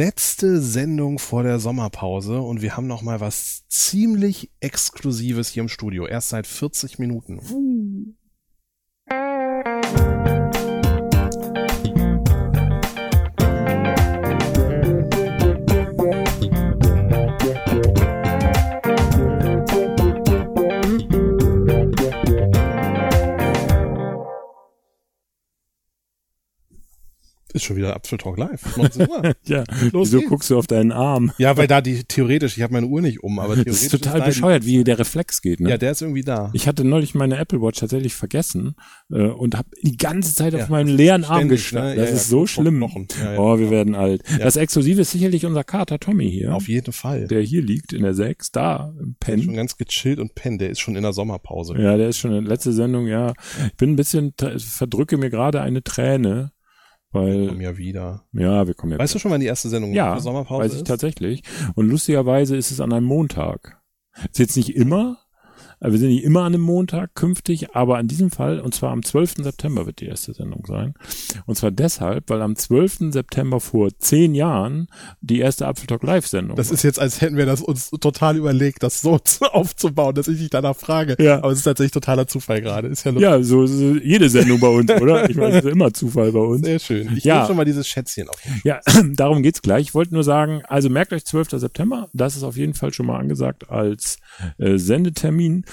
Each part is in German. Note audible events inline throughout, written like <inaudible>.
letzte Sendung vor der Sommerpause und wir haben noch mal was ziemlich Exklusives hier im Studio. Erst seit 40 Minuten. Ist schon wieder Apfeltalk live. 19 Uhr. <laughs> Ja, Los wieso geht's. guckst du auf deinen Arm? ja, weil da die theoretisch, ich habe meine Uhr nicht um, aber theoretisch <laughs> Das ist total die- bescheuert, wie der Reflex geht. Ne? Ja, der ist irgendwie da. Ich hatte neulich meine Apple Watch tatsächlich vergessen äh, und habe die ganze Zeit Ja. auf meinen leeren Arm Ständig, gestanden. ne? Das Ja, ist ja, so schlimm. Oh, wir werden alt. Das Exklusive ist sicherlich unser Kater Tommy hier, Auf jeden Fall. der hier liegt in der 6, da ist schon ganz gechillt und pennt. Der ist schon in der Sommerpause. Ja, der ist schon in der letzte Sendung, ja. Ich bin ein bisschen, verdrücke mir gerade eine Träne, weil, Komm ja wieder. ja, wir kommen ja Weißt du schon, wann die erste Sendung Ja, Sommerpause weiß ich ist? tatsächlich. Und lustigerweise ist es an einem Montag. Ist jetzt nicht immer, wir sind nicht immer an einem Montag künftig, aber an diesem Fall, und zwar am 12. September wird die erste Sendung sein. Und zwar deshalb, weil am 12. September vor zehn Jahren die erste Apfeltalk Live-Sendung Das war. ist jetzt, als hätten wir das uns total überlegt, das so <laughs> zu- aufzubauen, dass ich dich danach frage. Ja. Aber es ist tatsächlich totaler Zufall gerade. Ist ja lustig. Ja, so, so jede Sendung bei uns, oder? Ich meine, es ist immer Zufall bei uns. Sehr schön. Ich Ja. ja. schon mal dieses Schätzchen auf. Ja, <clears throat> darum geht's gleich. Ich wollte nur sagen, also merkt euch 12. September, das ist auf jeden Fall schon mal angesagt als äh, Sendetermin.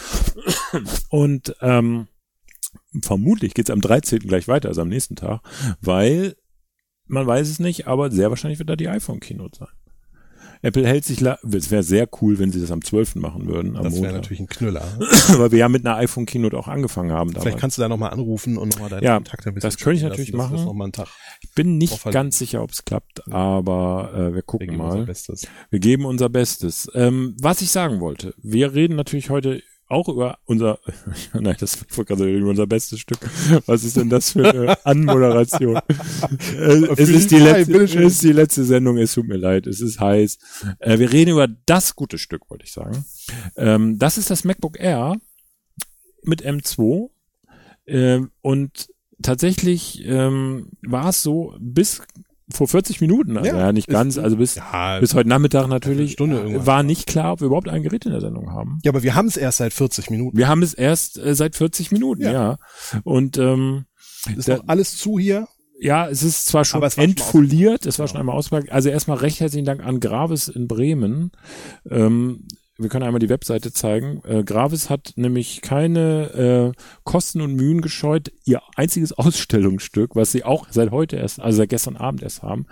Und ähm, vermutlich geht's am 13. gleich weiter, also am nächsten Tag, weil man weiß es nicht, aber sehr wahrscheinlich wird da die iPhone-Keynote sein. Apple hält sich, es wäre sehr cool, wenn sie das am 12. machen würden, Das wäre natürlich ein Knüller. <clears throat> Weil wir ja mit einer iPhone-Keynote auch angefangen haben damals. Vielleicht kannst du da nochmal anrufen und nochmal deine Ja, Kontakte ein bisschen das könnte ich natürlich lassen, wir machen. Das noch mal einen Tag Ich bin nicht Drauf ganz sicher, ob es klappt, aber äh, wir wir gucken unser mal. Wir geben unser Bestes. Ähm, was ich sagen wollte, wir reden natürlich heute auch über unser, <laughs> nein, das wollte gerade über unser bestes Stück. Was ist denn das für eine <laughs> Anmoderation? äh, es ist die, letzte, es ist die letzte Sendung, es tut mir leid, es ist heiß. Äh, wir reden über das gute Stück, wollte ich sagen. Ähm, das ist das MacBook Air mit M2 ähm, und tatsächlich ähm, war es so bis vor 40 Minuten, also ja, Ja, nicht ist- ganz, also bis Ja, bis heute Nachmittag natürlich Stunde war nicht klar, ob wir überhaupt ein Gerät in der Sendung haben. ja, aber wir haben es erst seit 40 Minuten. Wir haben es erst äh, seit 40 Minuten, ja. Ja. Und ähm, Ist noch alles zu hier. ja, es ist zwar schon entfoliert, es war schon einmal ausgepackt. Also erstmal recht herzlichen Dank an Gravis in Bremen. Ähm, wir können einmal die Webseite zeigen. Äh, Gravis hat nämlich keine äh, Kosten und Mühen gescheut, ihr einziges <laughs> Ausstellungsstück, was sie auch seit heute erst, also seit gestern Abend erst haben,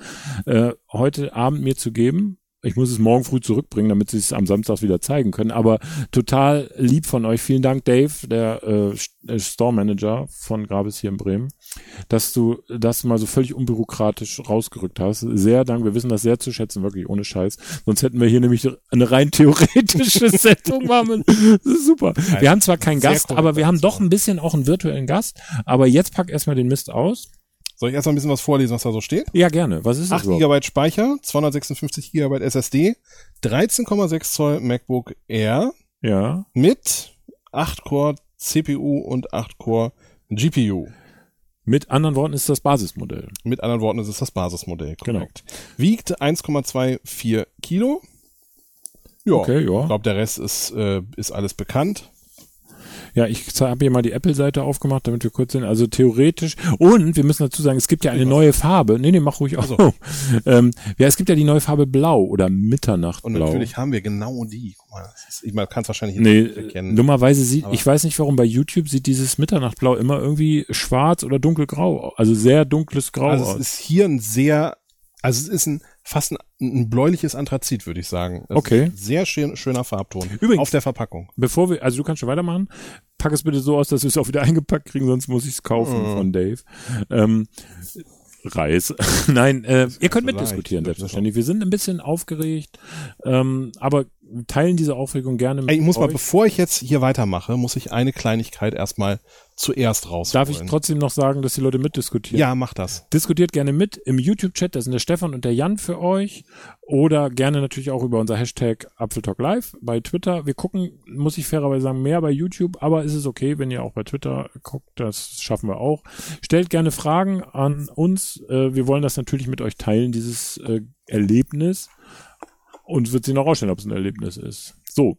äh, heute Abend mir zu geben. Ich muss es morgen früh zurückbringen, damit sie es am Samstag wieder zeigen können. Aber total lieb von euch. Vielen Dank, Dave, der äh, äh, Store Manager von Gravis hier in Bremen, dass du das mal so völlig unbürokratisch rausgerückt hast. Sehr Dank. Wir wissen das sehr zu schätzen, wirklich ohne Scheiß. Sonst hätten wir hier nämlich eine rein theoretische <laughs> Sendung machen. Das ist super. Wir haben zwar keinen Gast, aber wir haben doch ein bisschen auch einen virtuellen Gast. Aber jetzt pack erstmal den Mist aus. Soll ich erst mal ein bisschen was vorlesen, was da so steht? Ja, gerne. Was ist das 8 überhaupt? GB Speicher, 256 GB SSD, 13,6 Zoll MacBook Air Ja. mit 8 Core CPU und 8 Core GPU. Mit anderen Worten ist das Basismodell. Mit anderen Worten, es ist das Basismodell. Genau. Korrekt. Wiegt 1,24 Kilo. Ja, Okay, ja. ich glaube, der Rest ist, äh, ist alles bekannt. Ja, ich habe hier mal die Apple-Seite aufgemacht, damit wir kurz sehen. Also theoretisch. Und wir müssen dazu sagen, es gibt ja eine neue Farbe. Nee, nee, mach ruhig auf. <laughs> ähm, ja, es gibt ja die neue Farbe Blau oder Und Mitternachtblau. natürlich haben wir genau die. Guck mal, ist, ich man kann es wahrscheinlich Nee, nicht erkennen. dummerweise sieht, Aber- ich weiß nicht warum, bei YouTube sieht dieses Mitternachtblau immer irgendwie schwarz oder dunkelgrau, au- also sehr dunkles Grau Also aus. es ist hier ein sehr, also es ist ein fast ein, ein bläuliches Anthrazit, würde ich sagen. Das Okay. Sehr schön, schöner Farbton. Übrigens- Auf der Verpackung. Bevor wir, also du kannst schon weitermachen, pack es bitte so aus, dass wir es auch wieder <laughs> eingepackt kriegen, sonst muss ich es kaufen Mhm. von Dave. Ähm, Reis. <laughs> Nein, äh, ihr könnt so mitdiskutieren, selbstverständlich. Wir sind ein bisschen aufgeregt, ähm, aber teilen diese Aufregung gerne mit Ey, ich muss mal, euch. bevor ich jetzt hier weitermache, muss ich eine Kleinigkeit erstmal zuerst rausholen. Darf ich trotzdem noch sagen, dass die Leute mitdiskutieren? Ja, mach das. Diskutiert gerne mit im YouTube-Chat, da sind der Stefan und der Jan für euch. Oder gerne natürlich auch über unser Hashtag Apfeltalk Live bei Twitter. Wir gucken, muss ich fairerweise sagen, mehr bei YouTube, aber ist es okay, wenn ihr auch bei Twitter guckt, das schaffen wir auch. Stellt gerne Fragen an uns. Äh, Wir wollen das natürlich mit euch teilen, dieses äh, Erlebnis. Und wird sich noch rausstellen, ob es ein Erlebnis ist. So,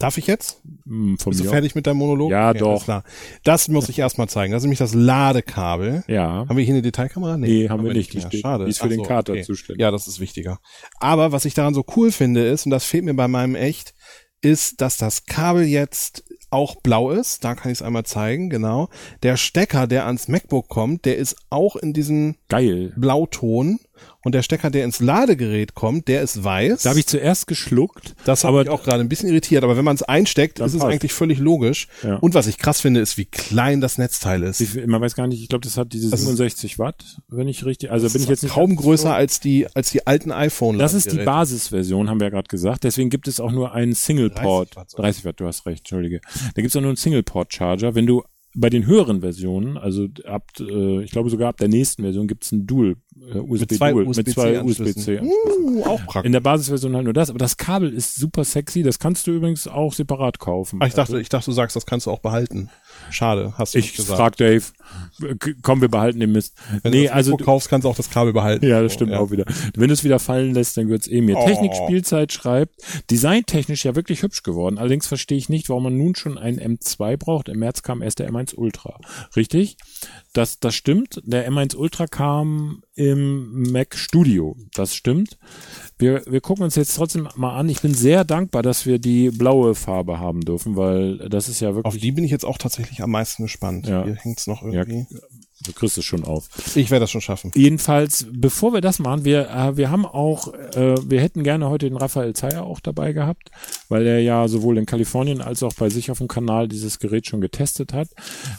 Darf ich jetzt? hm, von Bist du mir. fertig mit deinem Monolog? Ja, alles doch. Klar. Das muss ich erstmal zeigen. Das ist nämlich das Ladekabel. Ja. Haben wir hier eine Detailkamera? Nee, haben wir nicht. Mehr. steht- Schade. die ist für Ach den so, Kater okay. zuständig. Ja, das ist wichtiger. Aber was ich daran so cool finde ist, und das fehlt mir bei meinem echt, ist, dass das Kabel jetzt auch blau ist. Da kann ich es einmal zeigen, genau. Der Stecker, der ans MacBook kommt, der ist auch in diesem Geil. Blauton. Und der Stecker, der ins Ladegerät kommt, der ist weiß. Da habe ich zuerst geschluckt. Das hat aber mich auch gerade ein bisschen irritiert, aber wenn man es einsteckt, ist es passt. eigentlich völlig logisch. Ja. Und was ich krass finde, ist, wie klein das Netzteil ist. Viel- man weiß gar nicht, ich glaube, das hat diese Das ist- 67 Watt, wenn ich richtig, also bin ich jetzt nicht kaum größer als die als die alten iPhone. Das ist die. Basisversion, haben wir ja gerade gesagt. Deswegen gibt es auch nur einen Single-Port. 30 Watt sogar. 30 Watt, du hast recht, entschuldige. Da gibt es auch nur einen Single-Port-Charger. Wenn du bei den höheren Versionen, also ab, äh, ich glaube sogar ab der nächsten Version gibt es einen Dual, äh, USB mit zwei Dual, mit USB-C zwei. USB-C. Uh, auch praktisch. In der Basisversion halt nur das, aber das Kabel ist super sexy. Das kannst du übrigens auch separat kaufen. Ah, ich dachte, ich dachte, du sagst, das kannst du auch behalten. Schade, hast du ich gesagt. frag Dave, komm, wir behalten den Mist. Wenn nee, du das also Mikro kaufst, kannst du auch das Kabel behalten. Ja, das So, stimmt auch wieder. Wenn du es wieder fallen lässt, dann wird's eh mir. Oh. Technik Spielzeit schreibt, designtechnisch ja wirklich hübsch geworden. Allerdings verstehe ich nicht, warum man nun schon einen M2 braucht. Im März kam erst der M1 Ultra. Richtig? Das, das stimmt. Der M1 Ultra kam im Mac Studio. Das stimmt. Wir, wir gucken uns jetzt trotzdem mal an. Ich bin sehr dankbar, dass wir die blaue Farbe haben dürfen, weil das ist ja Auf wirklich, die bin ich jetzt auch tatsächlich am meisten gespannt. Ja. Hier hängt's noch ja, irgendwie. du kriegst es schon auf. Ich werde das schon schaffen. Jedenfalls, bevor wir das machen, wir, äh, wir haben auch, äh, wir hätten gerne heute den Raphael Zeyer auch dabei gehabt, weil er ja sowohl in Kalifornien als auch bei sich auf dem Kanal dieses Gerät schon getestet hat.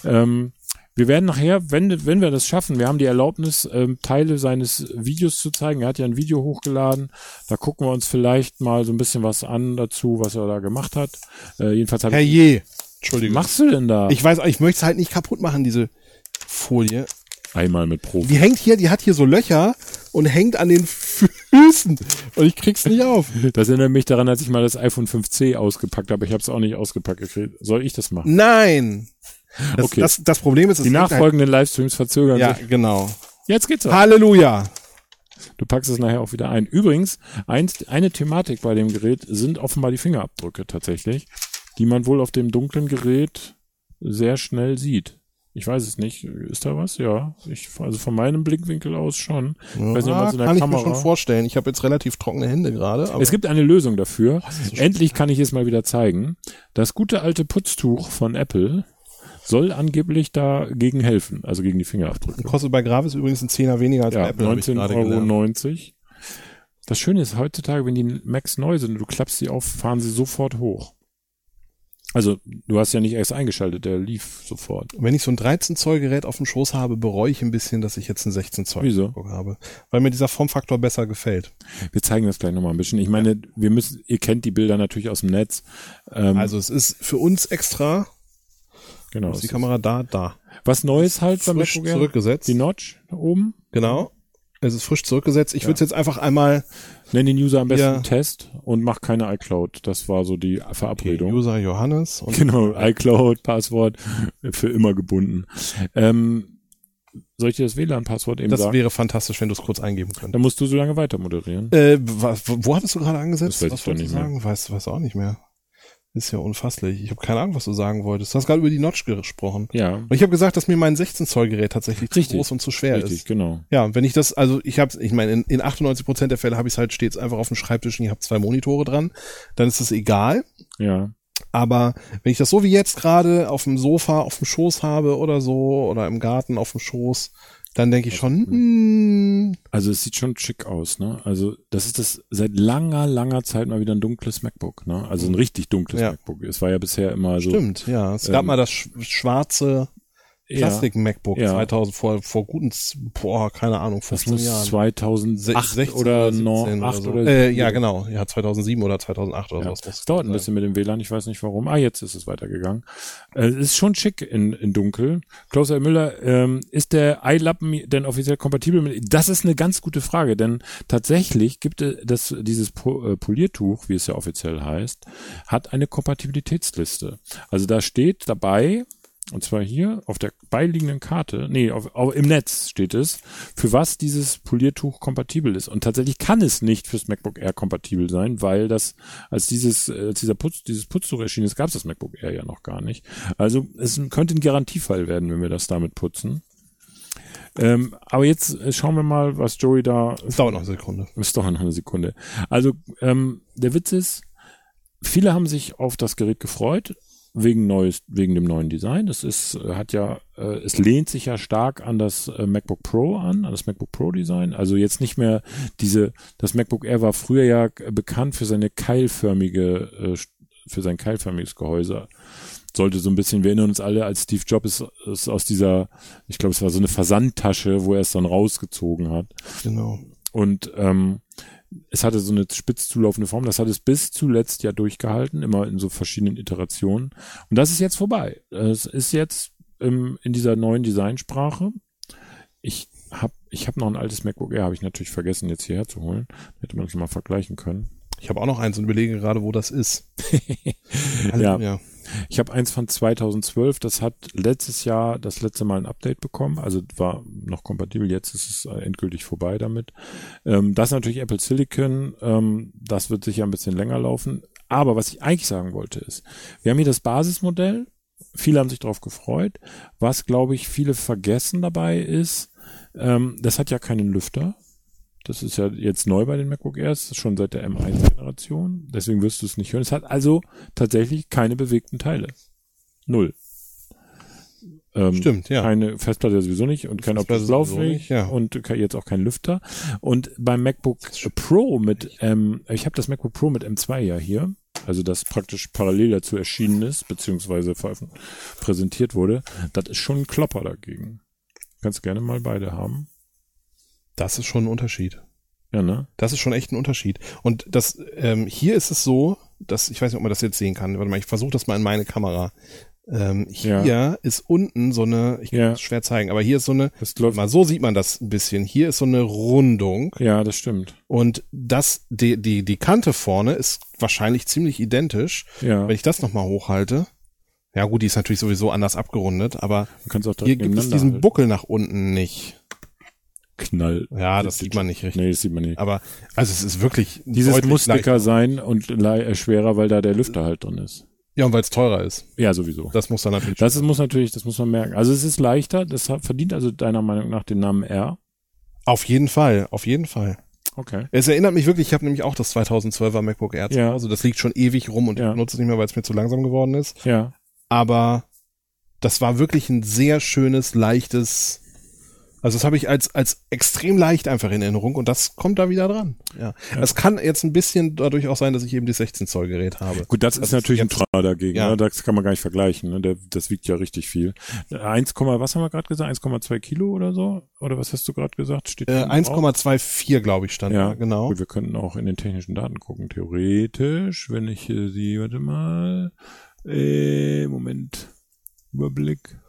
Ähm, wir werden nachher, wenn, wenn wir das schaffen, wir haben die Erlaubnis, ähm, Teile seines Videos zu zeigen. Er hat ja ein Video hochgeladen. Da gucken wir uns vielleicht mal so ein bisschen was an dazu, was er da gemacht hat. Äh, jedenfalls Herr ich. Je. Was Entschuldigung. machst du denn da? Ich weiß, ich möchte es halt nicht kaputt machen, diese Folie. Einmal mit Profi. Die hängt hier, die hat hier so Löcher und hängt an den Füßen. Und ich krieg's nicht auf. Das erinnert mich daran, als ich mal das iPhone 5C ausgepackt habe. Ich habe es auch nicht ausgepackt gekriegt. Soll ich das machen? Nein. Das, Okay. das, das Problem ist, es Die hängt nachfolgenden Livestreams verzögern Halt, ja, sich. genau. Jetzt geht's auch. Halleluja. Du packst es nachher auch wieder ein. Übrigens, eins, eine Thematik bei dem Gerät sind offenbar die Fingerabdrücke tatsächlich, die man wohl auf dem dunklen Gerät sehr schnell sieht. Ich weiß es nicht. Ist da was? Ja. Ich, also von meinem Blickwinkel aus schon. Ich weiß nicht, kann ich Kamera. mir schon vorstellen. Ich habe jetzt relativ trockene Hände gerade. aber- Es gibt eine Lösung dafür. so Endlich kann ich es mal wieder zeigen. Das gute alte Putztuch von Apple soll angeblich dagegen helfen, also gegen die Fingerabdrücke. Kostet bei Gravis übrigens ein Zehner weniger als Ja, bei Apple. hab ich 19,90 gerade Euro. Das Schöne ist, heutzutage, wenn die Macs neu sind und du klappst sie auf, fahren sie sofort hoch. Also, du hast ja nicht erst eingeschaltet, der lief sofort. Wenn ich so ein 13 Zoll Gerät auf dem Schoß habe, bereue ich ein bisschen, dass ich jetzt ein 16 Zoll Wieso? MacBook habe. Weil mir dieser Formfaktor besser gefällt. Wir zeigen das gleich nochmal ein bisschen. Ich meine, wir müssen, ihr kennt die Bilder natürlich aus dem Netz. Ähm, Also es ist für uns extra, genau. ist die Kamera da, da. Was Neues halt beim MacBook zurückgesetzt. Die Notch oben. Genau. Es ist frisch zurückgesetzt. Ich würde es jetzt einfach einmal Nenn den User am besten Ja. Test und mach keine iCloud. Das war so die Verabredung. User Johannes <laughs> und Genau, iCloud, Passwort für immer gebunden. Ähm, soll ich dir das WLAN-Passwort eben das sagen? wäre fantastisch, wenn du es kurz eingeben könntest. Dann musst du so lange weiter moderieren. Äh, wo, wo hattest du gerade angesetzt? Das weiß was ich doch nicht du sagen? Weiß, weiß auch nicht mehr. Ist ja unfasslich. Ich habe keine Ahnung, was du sagen wolltest. Du hast gerade über die Notch gesprochen. Ja, Und ich habe gesagt, dass mir mein 16 Zoll Gerät tatsächlich zu Richtig. groß und zu schwer richtig, ist. genau. Ja, wenn ich das, also ich habe, ich meine, in, in 98 Prozent der Fälle habe ich es halt stets einfach auf dem Schreibtisch und ich habe zwei Monitore dran, dann ist es egal. Ja, Aber wenn ich das so wie jetzt gerade auf dem Sofa, auf dem Schoß habe oder so oder im Garten auf dem Schoß, dann denke ich schon, hm, also es sieht schon schick aus, ne? Also das ist das seit langer, langer Zeit mal wieder ein dunkles MacBook, ne? Also ein richtig dunkles Ja. MacBook. Es war ja bisher immer so. stimmt, ja. Es gab Ähm, mal das sch schwarze Classic MacBook Ja. 2000 vor vor guten boah keine Ahnung Das 15 muss Jahren 2008 16 oder 17 noch oder 8 so. oder äh, ja genau ja 2007 oder 2008 oder Ja. sowas Es dauert ein bisschen mit dem WLAN, ich weiß nicht warum. Ah, jetzt ist es weitergegangen. Äh, Es ist schon schick in, in dunkel. Klaus L. Müller, ähm, ist der iLappen denn offiziell kompatibel mit? Das ist eine ganz gute Frage, denn tatsächlich gibt es das, dieses äh, Poliertuch, wie es ja offiziell heißt, hat eine Kompatibilitätsliste. Also da steht dabei, und zwar hier auf der beiliegenden Karte, nee, auf, auf, im Netz steht es, für was dieses Poliertuch kompatibel ist. Und tatsächlich kann es nicht fürs MacBook Air kompatibel sein, weil das, als dieses, äh, als dieser Putz, dieses Putztuch erschienen ist, gab es das MacBook Air ja noch gar nicht. Also es könnte ein Garantiefall werden, wenn wir das damit putzen. Ähm, aber jetzt äh, schauen wir mal, was Joey da das dauert noch eine Sekunde ist doch noch eine Sekunde. Also ähm, der Witz ist, viele haben sich auf das Gerät gefreut wegen neues, wegen dem neuen Design. Es ist, äh, hat ja, äh, es lehnt sich ja stark an das äh, MacBook Pro an, an das MacBook Pro Design. Also jetzt nicht mehr diese, das MacBook Air war früher ja äh, bekannt für seine keilförmige, äh, für sein keilförmiges Gehäuse. Sollte so ein bisschen, wir erinnern uns alle, als Steve Jobs es aus dieser, ich glaube, es war so eine Versandtasche, wo er es dann rausgezogen hat. genau Und ähm, es hatte so eine spitz zulaufende Form. Das hat es bis zuletzt ja durchgehalten, immer in so verschiedenen Iterationen. Und das ist jetzt vorbei. Es ist jetzt ähm, in dieser neuen Designsprache. Ich habe ich hab noch ein altes MacBook Air, habe ich natürlich vergessen, jetzt hierher zu holen. Hätte man das mal vergleichen können. ich habe auch noch eins und überlege gerade wo das ist <laughs> also, Ja. ja Ich habe eins von 2012, das hat letztes Jahr das letzte Mal ein Update bekommen, also war noch kompatibel, jetzt ist es äh, endgültig vorbei damit. Ähm, das ist natürlich Apple Silicon, ähm, das wird sicher ein bisschen länger laufen. Aber was ich eigentlich sagen wollte ist, wir haben hier das Basismodell, viele haben sich darauf gefreut. Was, glaube ich, viele vergessen dabei ist, ähm, das hat ja keinen Lüfter. Das ist ja jetzt neu bei den MacBook Airs, schon seit der M1-Generation. Deswegen wirst du es nicht hören. Es hat also tatsächlich keine bewegten Teile. Null. Ähm, stimmt ja Keine Festplatte sowieso nicht und kein optisches Laufwerk ja. und jetzt auch kein Lüfter. Und beim MacBook Pro mit, ähm, ich habe das MacBook Pro mit M2 ja hier, also das praktisch parallel dazu erschienen ist, beziehungsweise präsentiert wurde. Das ist schon ein Klopper dagegen. Kannst gerne mal beide haben. Das ist schon ein Unterschied Ja, ne? Das ist schon echt ein Unterschied. Und das ähm, hier ist es so, dass ich weiß nicht, ob man das jetzt sehen kann. Warte mal, ich versuche das mal in meine Kamera. Ähm, hier ist unten so eine, ich kann Ja. das schwer zeigen, aber hier ist so eine, mal so sieht man das ein bisschen. Hier ist so eine Rundung Ja, das stimmt. und das, die, die, die Kante vorne ist wahrscheinlich ziemlich identisch. Ja, Wenn ich das nochmal hochhalte, ja gut, die ist natürlich sowieso anders abgerundet, aber kannst auch hier gibt es diesen halten. Buckel nach unten nicht. Knall. Ja, das sieht man nicht richtig. Nee, das sieht man nicht. Aber also es ist wirklich Dieses muss dicker leichter. sein und äh, schwerer, weil da der Lüfter halt drin ist. Ja, und weil es teurer ist. Ja, sowieso. Das muss dann natürlich. Das ist, muss natürlich, das muss man merken. Also es ist leichter, das verdient also deiner Meinung nach den Namen R. Auf jeden Fall, auf jeden Fall. Okay. Es erinnert mich wirklich, ich habe nämlich auch das 2012er MacBook Air Ja. Hause. Das liegt schon ewig rum und Ja. ich benutze es nicht mehr, weil es mir zu langsam geworden ist. Ja. Aber das war wirklich ein sehr schönes, leichtes, also das habe ich als, als extrem leicht einfach in Erinnerung und das kommt da wieder dran. Ja. Es kann jetzt ein bisschen dadurch auch sein, dass ich eben die 16 Zoll Gerät habe. Gut, das, Das ist natürlich ein Trauer dagegen. Ja. Ne? Das kann man gar nicht vergleichen. Ne? Der, das wiegt ja richtig viel. 1, was haben wir gerade gesagt? 1,2 Kilo oder so? Oder was hast du gerade gesagt? Steht Äh, hinten drauf? 1,24 glaube ich stand Ja, da, genau. Gut, wir könnten auch in den technischen Daten gucken. Theoretisch, wenn ich äh, sie, warte mal, äh, Moment, Überblick.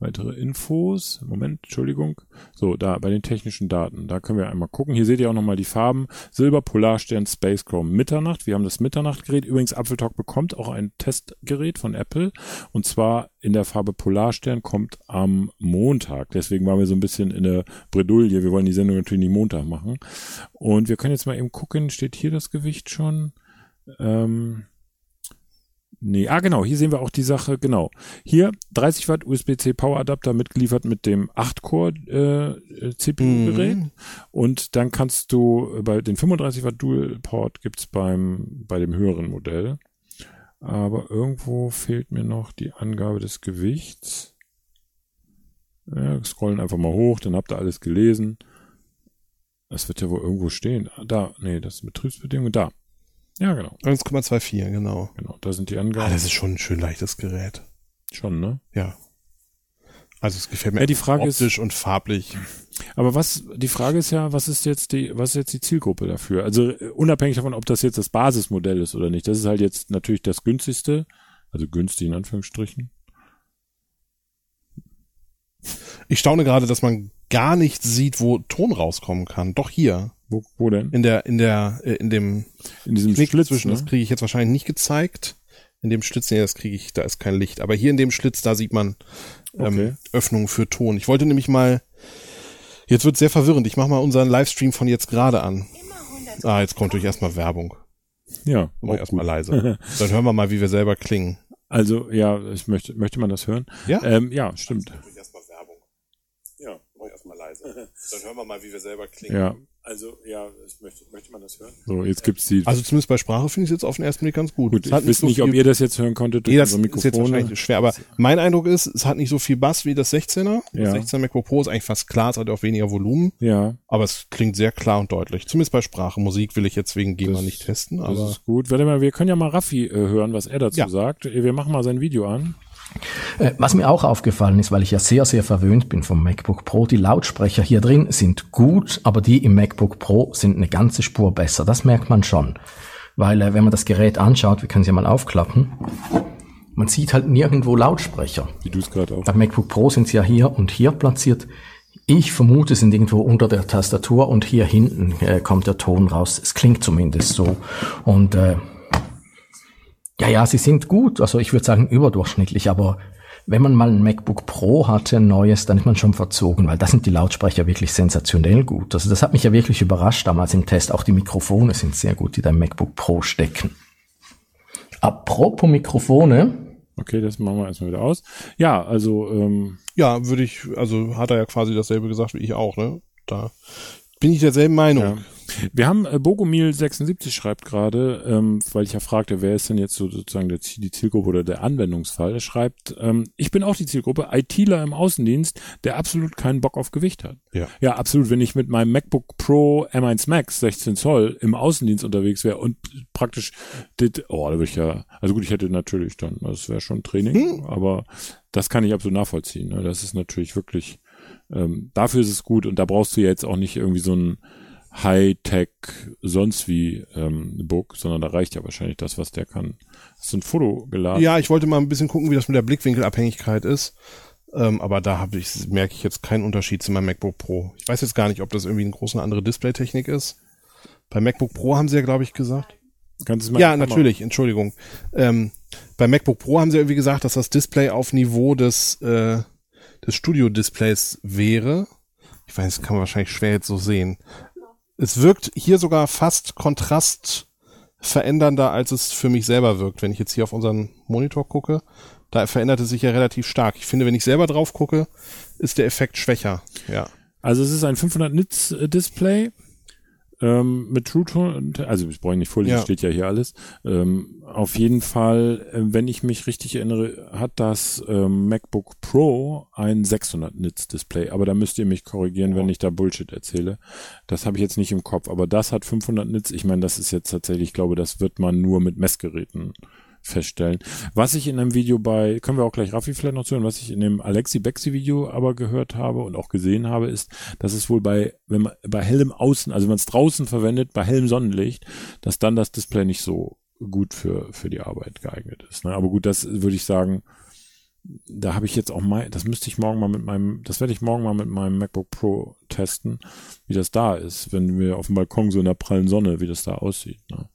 Weitere Infos. Moment, Entschuldigung. So, da bei den technischen Daten, da können wir einmal gucken. Hier seht ihr auch nochmal die Farben. Silber, Polarstern, Space Chrome, Mitternacht. Wir haben das Mitternachtgerät. Übrigens, Apfeltalk bekommt auch ein Testgerät von Apple. Und zwar in der Farbe Polarstern kommt am Montag. Deswegen waren wir so ein bisschen in der Bredouille. Wir wollen die Sendung natürlich nicht Montag machen. Und wir können jetzt mal eben gucken. Steht hier das Gewicht schon? Ähm, Nee, ah genau, hier sehen wir auch die Sache, genau. Hier 30 Watt USB-C Power Adapter mitgeliefert mit dem 8-Core äh, CPU-Gerät. Mhm. Und dann kannst du äh, bei den 35 Watt Dual Port gibt's beim bei dem höheren Modell. Aber irgendwo fehlt mir noch die Angabe des Gewichts. Ja, scrollen einfach mal hoch, dann habt ihr alles gelesen. Das wird ja wohl irgendwo stehen. Ah, Da, nee, das sind Betriebsbedingungen. Da. Ja, genau. 1,24, genau. Genau, da sind die Ah, Angaben. das ist schon ein schön leichtes Gerät. Schon, ne? Ja. Also es gefällt mir Ja, die Frage ist- optisch und farblich. Aber was, die Frage ist ja, was ist jetzt die, was ist jetzt die Zielgruppe dafür? Also unabhängig davon, ob das jetzt das Basismodell ist oder nicht. Das ist halt jetzt natürlich das günstigste, also günstig in Anführungsstrichen. Ich staune gerade, dass man gar nicht sieht, wo Ton rauskommen kann. Doch hier Wo, wo denn? in der in der äh, in dem In diesem Knick Schlitz, zwischen. ne? Das kriege ich jetzt wahrscheinlich nicht gezeigt. In dem Schlitz, nee, das kriege ich, da ist kein Licht. Aber hier in dem Schlitz, da sieht man ähm, Okay. Öffnungen für Ton. Ich wollte nämlich mal, jetzt wird sehr verwirrend. Ich mache mal unseren Livestream von jetzt gerade an. Ah, jetzt kommt durch erstmal Werbung. Ja. Mach auch ich erstmal leise. <laughs> Dann hören wir mal, wie wir selber klingen. Also, ja, ich möchte, möchte man das hören? Ja? Ähm, ja, stimmt. Durch erstmal Werbung. Ja. Mach ich erstmal leise. Dann hören wir mal, wie wir selber klingen. Ja. Also, ja, ich möchte, möchte man das hören? So, jetzt gibt's die, Also zumindest bei Sprache finde ich es jetzt auf den ersten Blick ganz gut. gut, ich weiß so nicht, ob ihr das jetzt hören konntet durch Nee, das unsere ist jetzt wahrscheinlich schwer, aber mein Eindruck ist, es hat nicht so viel Bass wie das 16er. Ja. Das 16er MacBook Pro ist eigentlich fast klar, es hat auch weniger Volumen, Ja, aber es klingt sehr klar und deutlich. Zumindest bei Sprache. Musik will ich jetzt wegen GEMA Das- nicht testen, das aber ist gut. Warte mal, wir können ja mal Raffi äh, hören, was er dazu Ja. sagt. Wir machen mal sein Video an. Äh, Was mir auch aufgefallen ist, weil ich ja sehr, sehr verwöhnt bin vom MacBook Pro, die Lautsprecher hier drin sind gut, aber die im MacBook Pro sind eine ganze Spur besser. Das merkt man schon. Weil äh, wenn man das Gerät anschaut, wir können es ja mal aufklappen, man sieht halt nirgendwo Lautsprecher. Wie du es gerade auch. Beim MacBook Pro sind sie ja hier und hier platziert. Ich vermute, sie sind irgendwo unter der Tastatur und hier hinten äh, kommt der Ton raus. Es klingt zumindest so. Und äh, ja, ja, sie sind gut. Also ich würde sagen überdurchschnittlich, aber wenn man mal ein MacBook Pro hatte, ein neues, dann ist man schon verzogen, weil da sind die Lautsprecher wirklich sensationell gut. Also das hat mich ja wirklich überrascht damals im Test. Auch die Mikrofone sind sehr gut, die da im MacBook Pro stecken. Apropos Mikrofone, Okay, das machen wir erstmal wieder aus. Ja, also, ähm, ja, würde ich, also hat er ja quasi dasselbe gesagt wie ich auch, ne? Da bin ich derselben Meinung. Ja. Wir haben äh, Bogomil76 schreibt gerade, ähm, weil ich ja fragte, wer ist denn jetzt so sozusagen der, die Zielgruppe oder der Anwendungsfall? Er schreibt, ähm, ich bin auch die Zielgruppe, ITler im Außendienst, der absolut keinen Bock auf Gewicht hat. Ja. Ja, absolut. Wenn ich mit meinem MacBook Pro M1 Max 16 Zoll im Außendienst unterwegs wäre und praktisch, dit, oh, da würde ich ja, also gut, ich hätte natürlich dann, das wäre schon Training, aber das kann ich absolut nachvollziehen. Ne? Das ist natürlich wirklich, ähm, dafür ist es gut und da brauchst du ja jetzt auch nicht irgendwie so ein Hightech sonst wie ähm, Book, sondern da reicht ja wahrscheinlich das, was der kann. Hast du ein Foto geladen? Ja, ich wollte mal ein bisschen gucken, wie das mit der Blickwinkelabhängigkeit ist. Ähm, aber da habe ich, merke ich jetzt keinen Unterschied zu meinem MacBook Pro. Ich weiß jetzt gar nicht, ob das irgendwie eine große andere Displaytechnik ist. Bei MacBook Pro haben sie ja, glaube ich, gesagt. Kannst du es mal Ja, natürlich, Entschuldigung. Ähm, bei MacBook Pro haben sie irgendwie gesagt, dass das Display auf Niveau des, äh, des Studio-Displays wäre. Ich weiß, das kann man wahrscheinlich schwer jetzt so sehen. Es wirkt hier sogar fast kontrastverändernder, als es für mich selber wirkt. Wenn ich jetzt hier auf unseren Monitor gucke, da verändert es sich ja relativ stark. Ich finde, wenn ich selber drauf gucke, ist der Effekt schwächer. Ja. Also es ist ein 500 Nits äh, Display ähm, mit True Tone, also ich brauche nicht vorlesen, Ja. steht ja hier alles. Ähm, auf jeden Fall, äh, wenn ich mich richtig erinnere, hat das ähm, MacBook Pro ein 600 Nits Display, aber da müsst ihr mich korrigieren, wenn ich da Bullshit erzähle. Das habe ich jetzt nicht im Kopf, aber das hat 500 Nits. Ich meine, das ist jetzt tatsächlich, ich glaube, das wird man nur mit Messgeräten feststellen. Was ich in einem Video bei, können wir auch gleich Raffi vielleicht noch zuhören, was ich in dem Alexi Bexi Video aber gehört habe und auch gesehen habe, ist, dass es wohl bei, wenn man, bei hellem Außen, also wenn man es draußen verwendet, bei hellem Sonnenlicht, dass dann das Display nicht so gut für, für die Arbeit geeignet ist. Ne? Aber gut, das würde ich sagen, da habe ich jetzt auch mal, das müsste ich morgen mal mit meinem, das werde ich morgen mal mit meinem MacBook Pro testen, wie das da ist, wenn wir auf dem Balkon so in der prallen Sonne, wie das da aussieht. Ne?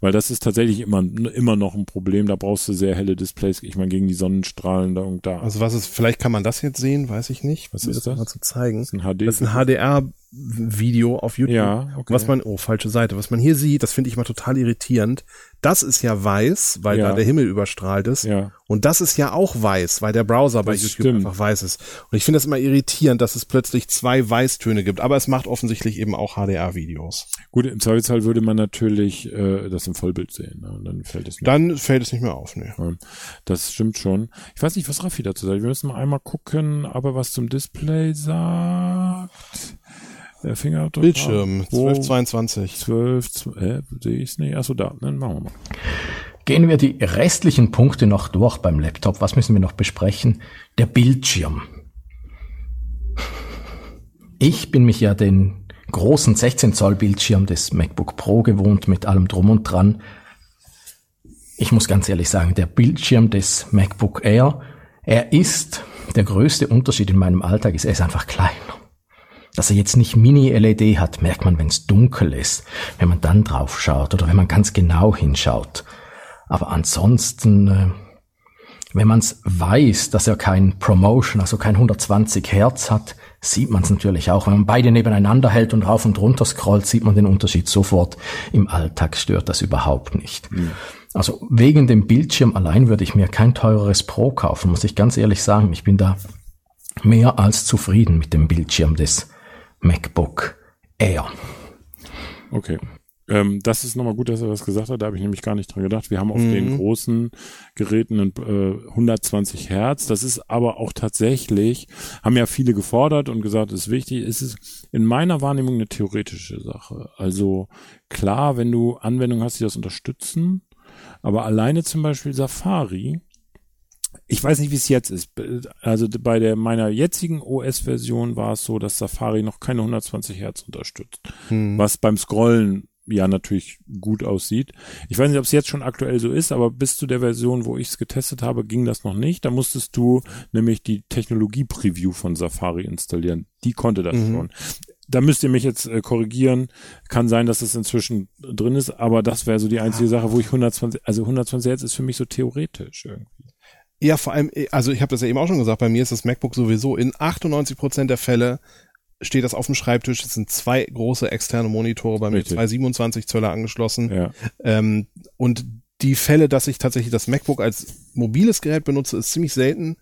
Weil das ist tatsächlich immer, immer noch ein Problem. Da brauchst du sehr helle Displays. Ich meine, gegen die Sonnenstrahlen da und da. Also was ist, vielleicht kann man das jetzt sehen, weiß ich nicht. Was ist das? Mal zu zeigen. das ist ein HD. Das ist ein HDR-Video auf YouTube. Ja, okay. Was man, oh, falsche Seite. Was man hier sieht, das finde ich mal total irritierend. Das ist ja weiß, weil Ja. da der Himmel überstrahlt ist. Ja. Und das ist ja auch weiß, weil der Browser bei Das YouTube stimmt. einfach weiß ist. Und ich finde das immer irritierend, dass es plötzlich zwei Weißtöne gibt. Aber es macht offensichtlich eben auch HDR-Videos. Gut, im Zweifelsfall würde man natürlich äh, das im Vollbild sehen. Ne? Und dann fällt es nicht. Dann fällt es nicht mehr auf, ne. Ja, Das stimmt schon. Ich weiß nicht, was Raffi dazu sagt. Wir müssen mal einmal gucken, ob er was zum Display sagt. Der Fingerabdruck. Bildschirm, Wo? 1222. 12, 12 äh, sehe ich es nicht. Achso, da, dann machen wir mal. Gehen wir die restlichen Punkte noch durch beim Laptop. Was müssen wir noch besprechen? Der Bildschirm. Ich bin mich ja den großen 16 Zoll Bildschirm des MacBook Pro gewohnt mit allem drum und dran. Ich muss ganz ehrlich sagen, der Bildschirm des MacBook Air, er ist der größte Unterschied in meinem Alltag ist, er ist einfach kleiner. Dass er jetzt nicht Mini-LED hat, merkt man, wenn es dunkel ist, wenn man dann drauf schaut oder wenn man ganz genau hinschaut. Aber ansonsten, äh, wenn man es weiß, dass er kein Promotion, also kein 120 Hertz hat, sieht man es natürlich auch. Wenn man beide nebeneinander hält und rauf und runter scrollt, sieht man den Unterschied sofort. Im Alltag stört das überhaupt nicht. Mhm. Also wegen dem Bildschirm allein würde ich mir kein teureres Pro kaufen, muss ich ganz ehrlich sagen. Ich bin da mehr als zufrieden mit dem Bildschirm des MacBook Air. Okay. Ähm, das ist nochmal gut, dass er das gesagt hat. Da habe ich nämlich gar nicht dran gedacht. Wir haben auf mhm. den großen Geräten äh, 120 Hertz. Das ist aber auch tatsächlich, haben ja viele gefordert und gesagt, ist wichtig. Es ist in meiner Wahrnehmung eine theoretische Sache. Also klar, wenn du Anwendungen hast, die das unterstützen, aber alleine zum Beispiel Safari, ich weiß nicht, wie es jetzt ist. Also bei der meiner jetzigen OS-Version war es so, dass Safari noch keine 120 Hertz unterstützt. Hm. Was beim Scrollen ja natürlich gut aussieht. Ich weiß nicht, ob es jetzt schon aktuell so ist, aber bis zu der Version, wo ich es getestet habe, ging das noch nicht. Da musstest du nämlich die Technologie-Preview von Safari installieren. Die konnte das mhm. schon. Da müsst ihr mich jetzt äh, korrigieren. Kann sein, dass es inzwischen drin ist, aber das wäre so die einzige Sache, wo ich 120, also 120 Hertz ist für mich so theoretisch irgendwie. Ja, vor allem, also ich habe das ja eben auch schon gesagt, bei mir ist das MacBook sowieso in 98 Prozent der Fälle steht das auf dem Schreibtisch. Es sind zwei große externe Monitore bei mir, Richtig. zwei 27 Zöller angeschlossen. Ja. Ähm, und die Fälle, dass ich tatsächlich das MacBook als mobiles Gerät benutze, ist ziemlich selten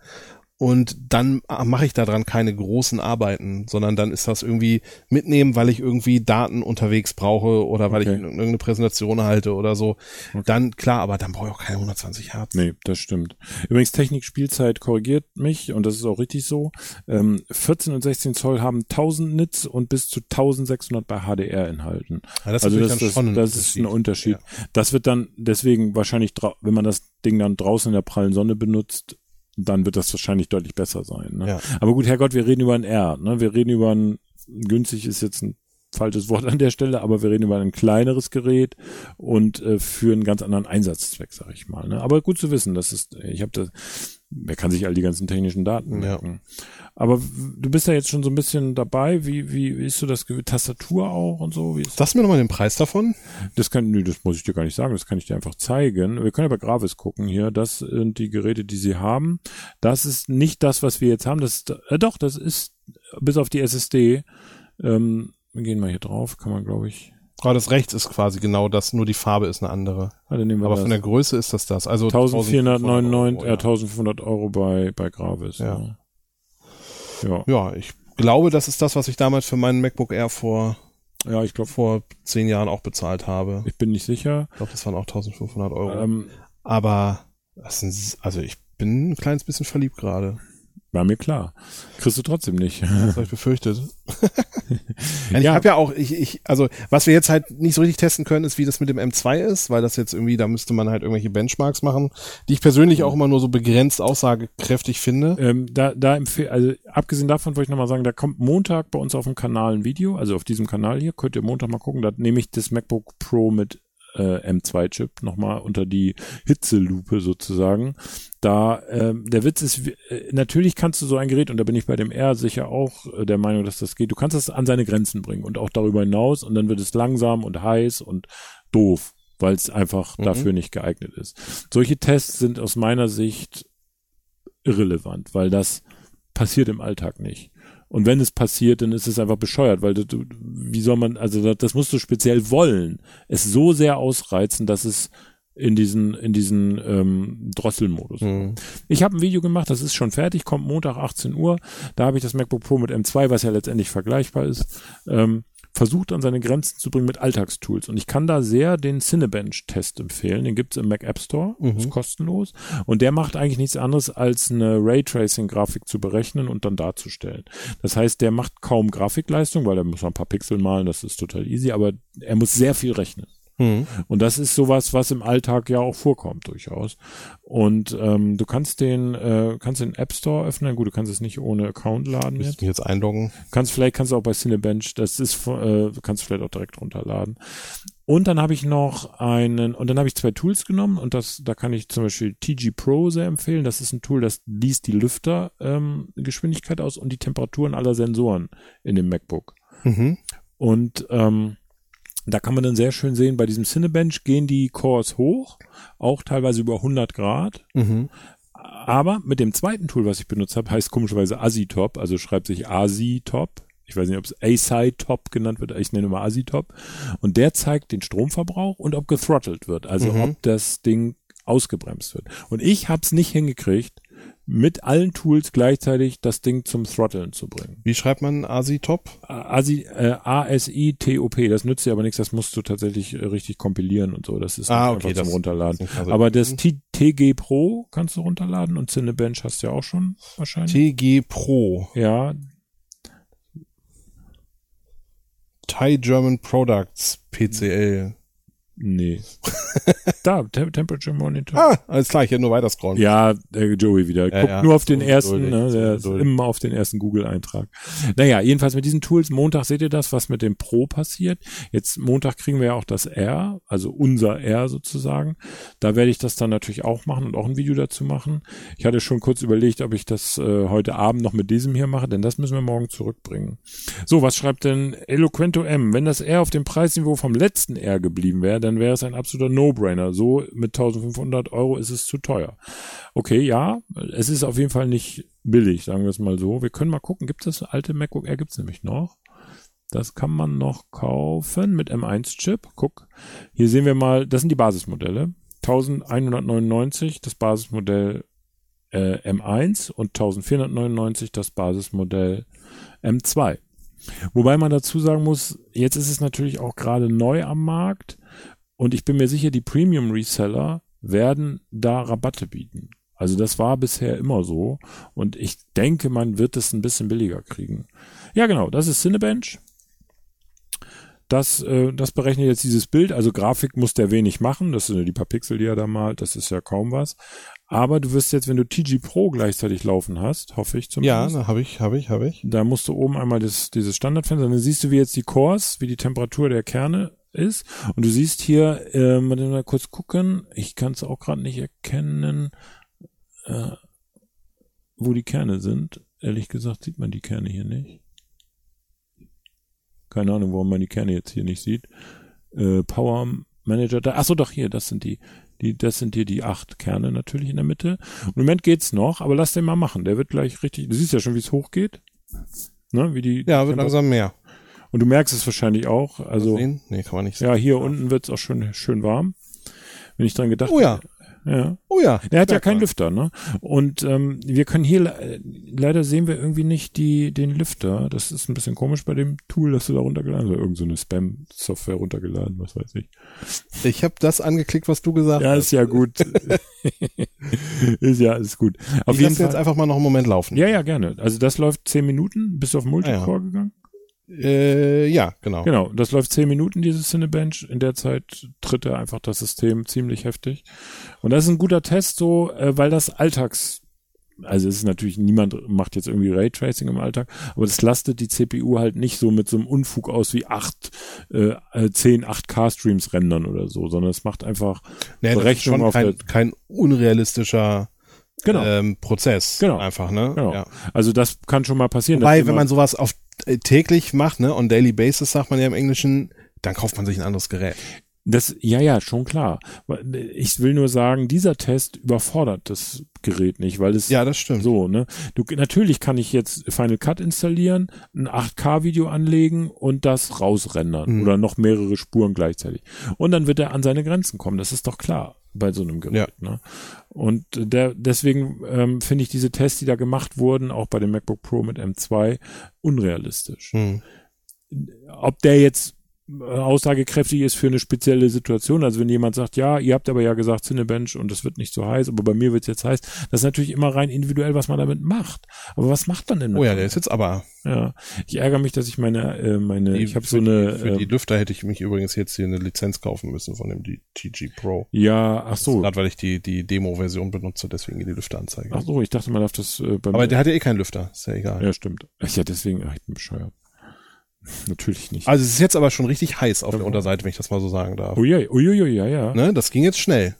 und dann mache ich daran keine großen Arbeiten, sondern dann ist das irgendwie mitnehmen, weil ich irgendwie Daten unterwegs brauche oder weil okay. ich irgendeine Präsentation halte oder so. Okay. Dann klar, aber dann brauche ich auch keine 120 Hertz. Nee, das stimmt. Übrigens Technik Spielzeit korrigiert mich und das ist auch richtig so. Ähm, 14 und 16 Zoll haben 1000 Nits und bis zu 1600 bei HDR enthalten. Ja, das also das, das, das ist ein Unterschied. Ja. Das wird dann deswegen wahrscheinlich, wenn man das Ding dann draußen in der prallen Sonne benutzt, dann wird das wahrscheinlich deutlich besser sein. Ne? Ja. Aber gut, Herrgott, wir reden über ein R. Ne? Wir reden über ein, günstig ist jetzt ein falsches Wort an der Stelle, aber wir reden über ein kleineres Gerät und äh, für einen ganz anderen Einsatzzweck, sag ich mal. Ne? Aber gut zu wissen, das ist, ich habe das, wer kann sich all die ganzen technischen Daten merken. Ja. Aber du bist ja jetzt schon so ein bisschen dabei. Wie, wie, wie ist so das Tastatur auch und so? Wie ist Sagst du mir nochmal den Preis davon? Das kann, nö, das muss ich dir gar nicht sagen. Das kann ich dir einfach zeigen. Wir können ja bei Gravis gucken hier. Das sind die Geräte, die sie haben. Das ist nicht das, was wir jetzt haben. Das ist, äh, doch, das ist bis auf die SSD. Ähm, wir gehen mal hier drauf. Kann man, glaube ich. Gerade das rechts ist quasi genau das, nur die Farbe ist eine andere. Ah, dann nehmen wir Aber das. von der Größe ist das das. Also 1499, Euro, ja. 1500 Euro bei, bei Gravis. Ja. ja. Ja. ja, ich glaube, das ist das, was ich damals für meinen MacBook Air vor ja, ich glaube vor zehn Jahren auch bezahlt habe. Ich bin nicht sicher. Ich glaube, das waren auch 1500 Euro. Ähm, Aber das sind, also ich bin ein kleines bisschen verliebt gerade. War mir klar. Kriegst du trotzdem nicht. Das habe ich befürchtet. <laughs> ja. Ich habe ja auch, ich, ich, also was wir jetzt halt nicht so richtig testen können, ist, wie das mit dem M2 ist, weil das jetzt irgendwie, da müsste man halt irgendwelche Benchmarks machen, die ich persönlich auch immer nur so begrenzt aussagekräftig finde. Ähm, da, da empfehle, also abgesehen davon wollte ich nochmal sagen, da kommt Montag bei uns auf dem Kanal ein Video, also auf diesem Kanal hier, könnt ihr Montag mal gucken, da nehme ich das MacBook Pro mit äh, M2-Chip nochmal unter die Hitzelupe sozusagen. Da äh, der Witz ist, äh, natürlich kannst du so ein Gerät, und da bin ich bei dem R sicher auch äh, der Meinung, dass das geht, du kannst es an seine Grenzen bringen und auch darüber hinaus und dann wird es langsam und heiß und doof, weil es einfach mhm. dafür nicht geeignet ist. Solche Tests sind aus meiner Sicht irrelevant, weil das passiert im Alltag nicht. Und wenn es passiert, dann ist es einfach bescheuert, weil du, wie soll man, also das, das musst du speziell wollen, es so sehr ausreizen, dass es in diesen in diesen ähm, Drosselmodus. Mhm. Ich habe ein Video gemacht, das ist schon fertig, kommt Montag 18 Uhr. Da habe ich das MacBook Pro mit M2, was ja letztendlich vergleichbar ist, ähm, versucht an seine Grenzen zu bringen mit Alltagstools. Und ich kann da sehr den Cinebench-Test empfehlen. Den gibt's im Mac App Store, mhm. ist kostenlos. Und der macht eigentlich nichts anderes, als eine Raytracing-Grafik zu berechnen und dann darzustellen. Das heißt, der macht kaum Grafikleistung, weil er muss ein paar Pixel malen, das ist total easy, aber er muss sehr viel rechnen. Hm. Und das ist sowas, was im Alltag ja auch vorkommt durchaus. Und ähm, du kannst den, äh, kannst den App Store öffnen. Gut, du kannst es nicht ohne Account laden Müsste jetzt. mich jetzt einloggen. Kannst vielleicht kannst du auch bei Cinebench, das ist äh, kannst du vielleicht auch direkt runterladen. Und dann habe ich noch einen, und dann habe ich zwei Tools genommen und das, da kann ich zum Beispiel TG Pro sehr empfehlen. Das ist ein Tool, das liest die Lüftergeschwindigkeit ähm, aus und die Temperaturen aller Sensoren in dem MacBook. Mhm. Und ähm, da kann man dann sehr schön sehen, bei diesem Cinebench gehen die Cores hoch, auch teilweise über 100 Grad. Mhm. Aber mit dem zweiten Tool, was ich benutzt habe, heißt komischerweise Asitop, also schreibt sich Asitop. Ich weiß nicht, ob es A-Side-Top genannt wird, ich nenne mal Asitop. Und der zeigt den Stromverbrauch und ob gethrottelt wird, also Mhm. ob das Ding ausgebremst wird. Und ich habe es nicht hingekriegt, mit allen Tools gleichzeitig das Ding zum Throtteln zu bringen. Wie schreibt man ASI-Top? ASI, äh, A-S-I-T-O-P, das nützt dir aber nichts, das musst du tatsächlich äh, richtig kompilieren und so. Das ist Ah, okay, einfach das- zum Runterladen. das aber das T TG Pro kannst du runterladen und Cinebench hast du ja auch schon wahrscheinlich. TG Pro. ja, Thai German Products PCL. Nee. <laughs> da, Tem Temperature Monitor. Ah, alles klar, ich hätte nur weiter scrollen. Ja, der Joey wieder. Ja, Guckt ja. nur auf den ersten, ne? Der ist immer auf den ersten Google-Eintrag. Naja, jedenfalls mit diesen Tools, Montag seht ihr das, was mit dem Pro passiert. Jetzt Montag kriegen wir ja auch das R, also unser R sozusagen. Da werde ich das dann natürlich auch machen und auch ein Video dazu machen. Ich hatte schon kurz überlegt, ob ich das äh, heute Abend noch mit diesem hier mache, denn das müssen wir morgen zurückbringen. So, was schreibt denn Eloquento M? Wenn das R auf dem Preisniveau vom letzten R geblieben wäre, dann wäre es ein absoluter No-Brainer. So mit 1500 Euro ist es zu teuer. Okay, ja, es ist auf jeden Fall nicht billig, sagen wir es mal so. Wir können mal gucken, gibt es das alte MacBook Air, gibt es nämlich noch. Das kann man noch kaufen mit M1-Chip. Guck, hier sehen wir mal, das sind die Basismodelle. 1199 das Basismodell äh, M1 und 1499 das Basismodell M2. Wobei man dazu sagen muss, jetzt ist es natürlich auch gerade neu am Markt und ich bin mir sicher, die Premium Reseller werden da Rabatte bieten. Also das war bisher immer so und ich denke, man wird es ein bisschen billiger kriegen. Ja, genau, das ist Cinebench. Das, äh, das berechnet jetzt dieses Bild. Also Grafik muss der wenig machen. Das sind ja die paar Pixel, die er da malt. Das ist ja kaum was. Aber du wirst jetzt, wenn du TG Pro gleichzeitig laufen hast, hoffe ich Ja, zumindest. habe ich, habe ich, habe ich. Da musst du oben einmal das, dieses Standardfenster, dann siehst du, wie jetzt die Cores, wie die Temperatur der Kerne ist. Und du siehst hier, ähm, mal kurz gucken, ich kann es auch gerade nicht erkennen, äh, wo die Kerne sind. Ehrlich gesagt sieht man die Kerne hier nicht. Keine Ahnung, warum man die Kerne jetzt hier nicht sieht. Äh, Power Manager, da, ach so, doch hier, das sind die, die, das sind hier die acht Kerne natürlich in der Mitte. Im Moment geht's noch, aber lass den mal machen. Der wird gleich richtig, du siehst ja schon, wie es hochgeht. Ne, wie die, Ja, wird langsam mehr. Und du merkst es wahrscheinlich auch. Also, Sehen? Nee, kann man nicht sehen. ja, hier unten wird's auch schön, schön warm. Wenn ich dran gedacht Oh ja. ja. Oh ja. Der hat ja keinen. Lüfter, ne? Und ähm, wir können hier le- leider sehen wir irgendwie nicht die den Lüfter. Das ist ein bisschen komisch bei dem Tool, das du da runtergeladen hast. Oder irgend so eine Spam-Software runtergeladen, was weiß ich. Ich habe das angeklickt, was du gesagt Ja, hast. ist ja gut. <laughs> ist ja, ist gut. Auf ich jeden lasse jetzt Fall. einfach mal noch einen Moment laufen. Ja, ja, gerne. Also das läuft zehn Minuten. Bist du auf Multicore Ah, ja. gegangen? Äh, ja, genau. Genau, das läuft zehn Minuten, dieses Cinebench. In der Zeit tritt er einfach das System ziemlich heftig. Und das ist ein guter Test, so, äh, weil das Alltags, also es ist natürlich, niemand macht jetzt irgendwie Raytracing im Alltag, aber das lastet die CPU halt nicht so mit so einem Unfug aus wie acht, äh, äh, 10 8K-Streams rendern oder so, sondern es macht einfach Nee, das ist Berechnung schon auf kein, kein unrealistischer genau, ähm, Prozess. Genau. Einfach, ne? genau. Ja. Also das kann schon mal passieren. Wobei, jemand- wenn man sowas auf täglich macht, ne, on daily basis sagt man ja im Englischen, dann kauft man sich ein anderes Gerät. Das, ja, ja, schon klar. Ich will nur sagen, dieser Test überfordert das Gerät nicht, weil es Ja, das stimmt. so, ne? Du, natürlich kann ich jetzt Final Cut installieren, ein 8K-Video anlegen und das rausrendern Mhm. oder noch mehrere Spuren gleichzeitig. Und dann wird er an seine Grenzen kommen. Das ist doch klar bei so einem Gerät. Ne? Und der, deswegen ähm, finde ich diese Tests, die da gemacht wurden, auch bei dem MacBook Pro mit M2, unrealistisch Hm. ob der jetzt aussagekräftig ist für eine spezielle Situation. Also wenn jemand sagt, ja, ihr habt aber ja gesagt Cinebench und es wird nicht so heiß, aber bei mir wird es jetzt heiß. Das ist natürlich immer rein individuell, was man damit macht. Aber was macht man denn? Oh ja, der ist jetzt aber. Ja, ich ärgere mich, dass ich meine, äh, meine, Die, ich habe so eine. Die, für äh, die Lüfter hätte ich mich übrigens jetzt hier eine Lizenz kaufen müssen von dem TG Pro. ja, ach so, Gerade weil ich die, die Demo-Version benutze, deswegen die Lüfteranzeige. ach so, ich dachte, man darf das äh, bei Aber der hat ja eh keinen Lüfter, ist ja egal. ja, stimmt. Ach ja, deswegen, ach, ich bin bescheuert. <laughs> Natürlich nicht. Also es ist jetzt aber schon richtig heiß auf der Unterseite, wenn ich das mal so sagen darf. Uiui, uiui, ja, ja. Ne? Das ging jetzt schnell.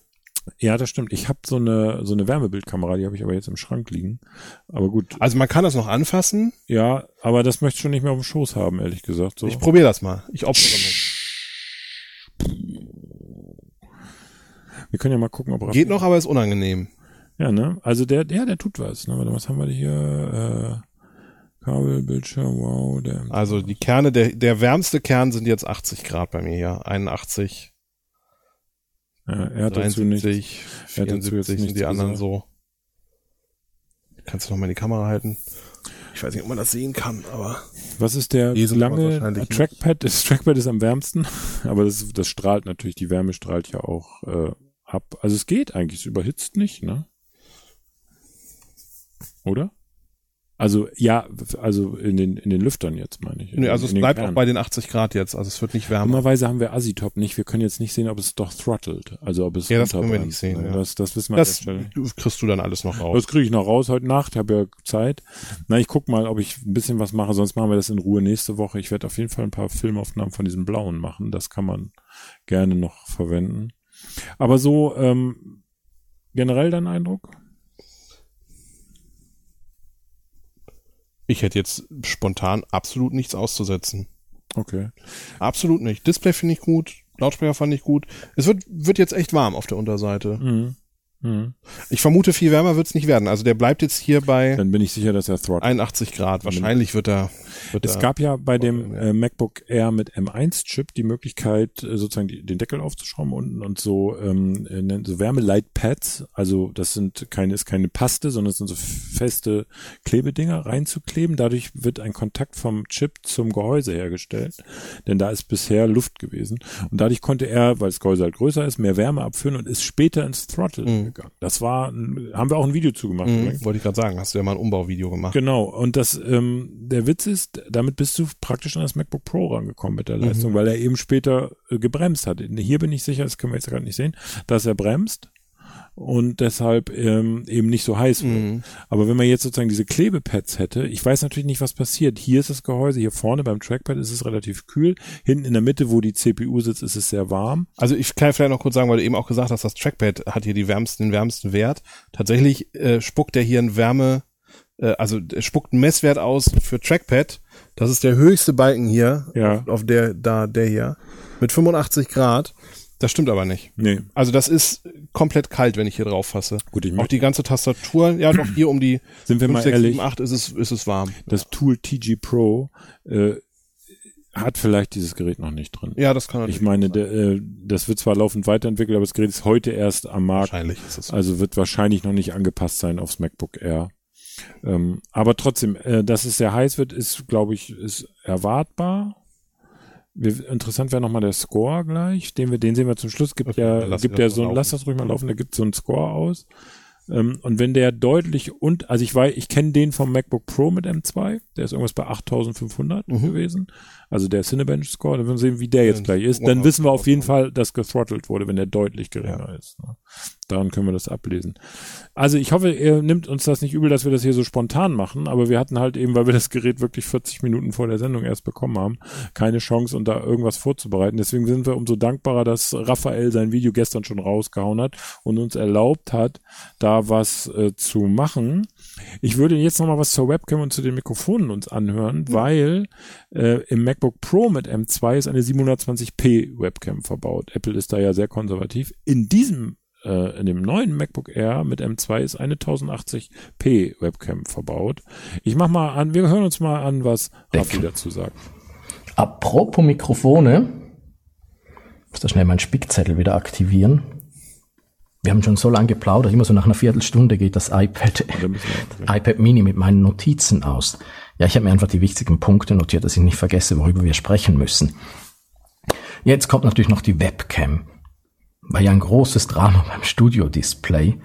Ja, das stimmt. Ich habe so eine so eine Wärmebildkamera, die habe ich aber jetzt im Schrank liegen. Aber gut, Also man kann das noch anfassen. ja, aber das möchte ich schon nicht mehr auf dem Schoß haben, ehrlich gesagt. So. Ich probiere das mal. Ich opfere mich. Wir können ja mal gucken, ob Geht noch, aber ist unangenehm. Ja, ne? Also der, der, der tut was. Ne? Was haben wir hier? Äh, Kabel, Bildschirm, wow, der. Also die Kerne, der, der wärmste Kern sind jetzt 80 Grad bei mir hier. 81, Ja, er hat dazu nicht. 73, er hat dazu jetzt 74 sind die anderen gesagt. so. Kannst du noch mal die Kamera halten? Ich weiß nicht, ob man das sehen kann, aber Was ist der wir lange nicht. Trackpad? Das Trackpad ist am wärmsten, <laughs> aber das, das strahlt natürlich, die Wärme strahlt ja auch äh, ab. Also es geht eigentlich, es überhitzt nicht, ne? Oder? Also ja, also in den in den Lüftern jetzt meine ich. Den- also es in den bleibt auch bei den 80 Grad jetzt. Also es wird nicht wärmer. Dummerweise haben wir Asitop nicht. Wir können jetzt nicht sehen, ob es doch throttelt. Also ob es Ja, das können wir nicht sehen, ne? ja. Das, das wissen wir Das an der Stelle. kriegst du dann alles noch raus. Das kriege ich noch raus heute Nacht, habe ja Zeit. Na, ich guck mal, ob ich ein bisschen was mache, sonst machen wir das in Ruhe nächste Woche. Ich werde auf jeden Fall ein paar Filmaufnahmen von diesem blauen machen. Das kann man gerne noch verwenden. Aber so ähm, generell dein Eindruck? Ich hätte jetzt spontan absolut nichts auszusetzen. Okay. Absolut nicht. Display finde ich gut. Lautsprecher fand ich gut. Es wird, wird jetzt echt warm auf der Unterseite. Mhm. Mhm. Ich vermute, viel wärmer wird es nicht werden. Also der bleibt jetzt hier bei Dann bin ich sicher, dass er throttelt. 81 Grad. Wahrscheinlich wird er. Wird Es er gab ja bei dem äh, MacBook Air mit M1-Chip die Möglichkeit, äh, sozusagen die, den Deckel aufzuschrauben unten und so, ähm, äh, so Wärmeleitpads, also das sind keine, ist keine Paste, sondern es sind so feste Klebedinger reinzukleben. Dadurch wird ein Kontakt vom Chip zum Gehäuse hergestellt, denn da ist bisher Luft gewesen. Und dadurch konnte er, weil das Gehäuse halt größer ist, mehr Wärme abführen und ist später ins Throttle gegangen. Das war, haben wir auch ein Video zugemacht. Mhm, wollte ich gerade sagen, hast du ja mal ein Umbauvideo gemacht. Genau, und das, ähm, der Witz ist, damit bist du praktisch an das MacBook Pro rangekommen mit der Leistung, weil er eben später äh, gebremst hat. Hier bin ich sicher, das können wir jetzt gerade nicht sehen, dass er bremst und deshalb ähm, eben nicht so heiß wird. Mhm. Aber wenn man jetzt sozusagen diese Klebepads hätte, ich weiß natürlich nicht, was passiert. Hier ist das Gehäuse, hier vorne beim Trackpad ist es relativ kühl. Hinten in der Mitte, wo die CPU sitzt, ist es sehr warm. Also ich kann vielleicht noch kurz sagen, weil du eben auch gesagt hast, das Trackpad hat hier die wärmsten, den wärmsten Wert. Tatsächlich äh, spuckt er hier ein Wärme, äh, also spuckt einen Messwert aus für Trackpad. Das ist der höchste Balken hier, Ja. auf, auf der, da, der hier, mit 85 Grad. Das stimmt aber nicht. Nee, Also das ist komplett kalt, wenn ich hier drauf fasse. Gut, ich Auch die ganze Tastatur, ja doch hier um die <clears throat> Sind wir 5, mal 6, ehrlich? 7, 8 ist es, ist es warm. das Tool TG Pro äh, hat vielleicht dieses Gerät noch nicht drin. Ja, das kann natürlich Ich meine, der, äh, das wird zwar laufend weiterentwickelt, aber das Gerät ist heute erst am Markt. wahrscheinlich ist es so. Also wird wahrscheinlich noch nicht angepasst sein aufs MacBook Air. Ähm, aber trotzdem, äh, dass es sehr heiß wird, ist, glaube ich, ist erwartbar. Wir, interessant wäre nochmal der Score gleich, den wir, den sehen wir zum Schluss. Gibt Okay, ja, gibt ja so ein, lass das ruhig mal laufen, da gibt so einen Score aus. Ähm, und wenn der deutlich und, also ich weiß, ich kenne den vom MacBook Pro mit M2, der ist irgendwas bei 8500 Mhm. gewesen. Also der Cinebench Score, dann werden wir sehen, wie der jetzt Ja, gleich ist. Dann wissen wir auf jeden. Fall, dass gethrottelt wurde, wenn der deutlich geringer ist. Ne? Daran können wir das ablesen. Also ich hoffe, ihr nimmt uns das nicht übel, dass wir das hier so spontan machen, aber wir hatten halt eben, weil wir das Gerät wirklich 40 Minuten vor der Sendung erst bekommen haben, keine Chance, um da irgendwas vorzubereiten. Deswegen sind wir umso dankbarer, dass Raphael sein Video gestern schon rausgehauen hat und uns erlaubt hat, da was äh, zu machen. Ich würde jetzt noch mal was zur Webcam und zu den Mikrofonen uns anhören, weil äh, im MacBook Pro mit M2 ist eine 720p Webcam verbaut. Apple ist da ja sehr konservativ. In diesem äh, in dem neuen MacBook Air mit M2 ist eine 1080p Webcam verbaut. Ich mach mal an, wir hören uns mal an, was Raffi dazu sagt. Apropos Mikrofone, ich muss da schnell meinen Spickzettel wieder aktivieren. Wir haben schon so lange geplaudert, immer so nach einer Viertelstunde geht das iPad, iPad Mini mit meinen Notizen aus. Ja, ich habe mir einfach die wichtigen Punkte notiert, dass ich nicht vergesse, worüber wir sprechen müssen. Jetzt kommt natürlich noch die Webcam. War ja ein großes Drama <laughs> beim Studio-Display.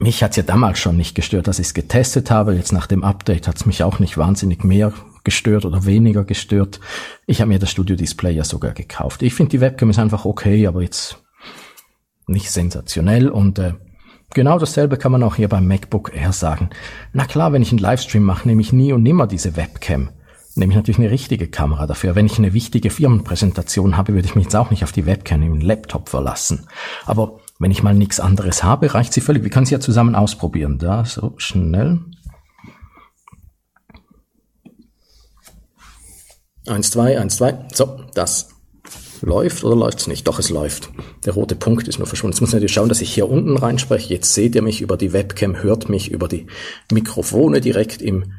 Mich hat's ja damals schon nicht gestört, dass ich es getestet habe. Jetzt nach dem Update hat's mich auch nicht wahnsinnig mehr gestört oder weniger gestört. Ich habe mir das Studio-Display ja sogar gekauft. Ich finde die Webcam ist einfach okay, aber jetzt nicht sensationell und äh, Genau dasselbe kann man auch hier beim MacBook Air sagen. Na klar, wenn ich einen Livestream mache, nehme ich nie und nimmer diese Webcam. Nehme ich natürlich eine richtige Kamera dafür. Wenn ich eine wichtige Firmenpräsentation habe, würde ich mich jetzt auch nicht auf die Webcam im Laptop verlassen. Aber wenn ich mal nichts anderes habe, reicht sie völlig. Wir können sie ja zusammen ausprobieren. Da, so schnell. Eins, zwei, eins, zwei. So, das läuft oder läuft es nicht. Doch, es läuft. Der rote Punkt ist nur verschwunden. Jetzt muss ich natürlich schauen, dass ich hier unten reinspreche. Jetzt seht ihr mich über die Webcam, hört mich über die Mikrofone direkt im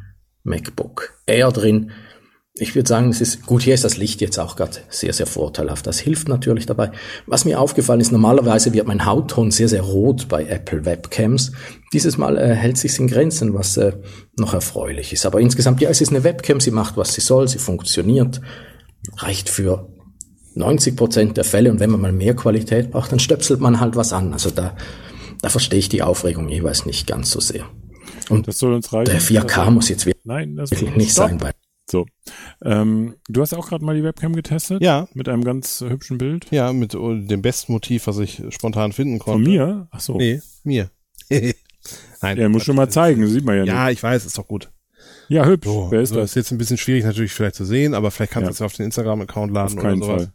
MacBook Air drin. Ich würde sagen, es ist gut, hier ist das Licht jetzt auch gerade sehr, sehr vorteilhaft. Das hilft natürlich dabei. Was mir aufgefallen ist, normalerweise wird mein Hautton sehr, sehr rot bei Apple Webcams. Dieses Mal äh, hält sich in Grenzen, was äh, noch erfreulich ist. Aber insgesamt, ja, es ist eine Webcam, sie macht, was sie soll, sie funktioniert, reicht für 90 Prozent der Fälle. Und wenn man mal mehr Qualität braucht, dann stöpselt man halt was an. Also da, da verstehe ich die Aufregung jeweils nicht ganz so sehr. Und das soll uns reichen. Der 4K also, muss jetzt wirklich nein, das nicht sein. Weil so. Ähm, du hast auch gerade mal die Webcam getestet? Ja. Mit einem ganz hübschen Bild? Ja, mit oh, dem besten Motiv, was ich spontan finden konnte. Von mir? Ach so. Nee, mir. <laughs> Nein. Ja, muss schon mal zeigen, sieht man ja, ja nicht. Ja, ich weiß, ist doch gut. Ja, hübsch. So, Wer ist also das? ist jetzt ein bisschen schwierig natürlich vielleicht zu sehen, aber vielleicht kannst Ja. du es ja auf den Instagram-Account laden Auf keinen oder sowas,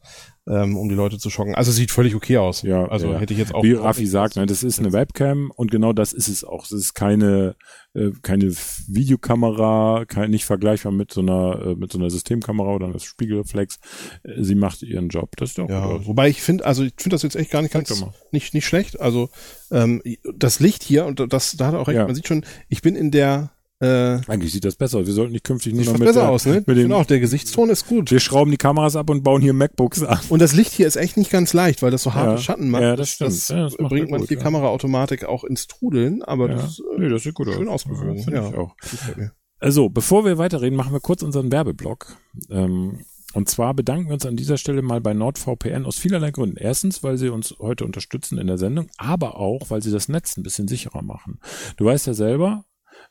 ähm, um die Leute zu schocken. Also sieht völlig okay aus. Ja, also ja. hätte ich jetzt auch. Wie Raffi sagt, ne, das ist eine Webcam und genau das ist es auch. Es ist keine äh, keine Videokamera, kein, nicht vergleichbar mit so einer äh, mit so einer Systemkamera oder einer Spiegelreflex. Äh, Sie macht ihren Job. Das ist doch Ja, gut wobei ich finde, also ich finde das jetzt echt gar nicht ganz nicht nicht schlecht. Also ähm, das Licht hier und das da hat er auch recht. Ja. Man sieht schon, ich bin in der äh, Eigentlich sieht das besser aus. Wir sollten nicht künftig nur noch mit, besser der, aus, ne? mit Ich finde auch der Gesichtston ist gut. wir schrauben die Kameras ab und bauen hier MacBooks an. Und das Licht hier ist echt nicht ganz leicht, weil das so harte Ja. Schatten macht. Ja, das stimmt. Das Ja, das macht bringt gut, manche ja. Kameraautomatik auch ins Trudeln, aber Ja. das äh, Nee, das sieht gut schön aus. ausgewogen. Ja, finde Ja. ich auch. gefällt mir. Also, bevor wir weiterreden, machen wir kurz unseren Werbeblock. Ähm, und zwar bedanken wir uns an dieser Stelle mal bei NordVPN aus vielerlei Gründen. Erstens, weil sie uns heute unterstützen in der Sendung, aber auch, weil sie das Netz ein bisschen sicherer machen. Du weißt ja selber,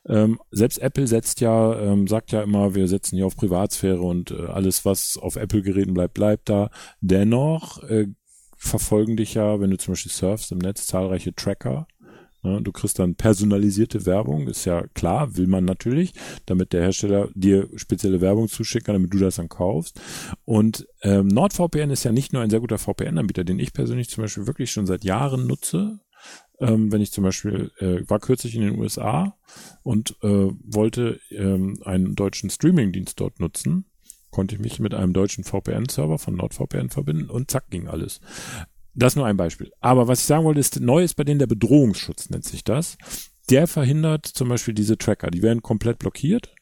ähm, selbst Apple setzt ja, ähm, sagt ja immer, wir setzen hier auf Privatsphäre und äh, alles, was auf Apple-Geräten bleibt, bleibt da. Dennoch äh, verfolgen dich ja, wenn du zum Beispiel surfst im Netz, zahlreiche Tracker. Ne? Du kriegst dann personalisierte Werbung, ist ja klar, will man natürlich, damit der Hersteller dir spezielle Werbung zuschicken kann, damit du das dann kaufst. Und ähm, NordVPN ist ja nicht nur ein sehr guter VPN-Anbieter, den ich persönlich zum Beispiel wirklich schon seit Jahren nutze. Ähm, wenn ich zum Beispiel äh, war kürzlich in den USA und äh, wollte ähm, einen deutschen Streaming-Dienst dort nutzen, konnte ich mich mit einem deutschen VPN-Server von NordVPN verbinden und zack ging alles. Das nur ein Beispiel. Aber was ich sagen wollte, ist, neu ist bei denen der Bedrohungsschutz, nennt sich das. Der verhindert zum Beispiel diese Tracker. Die werden komplett blockiert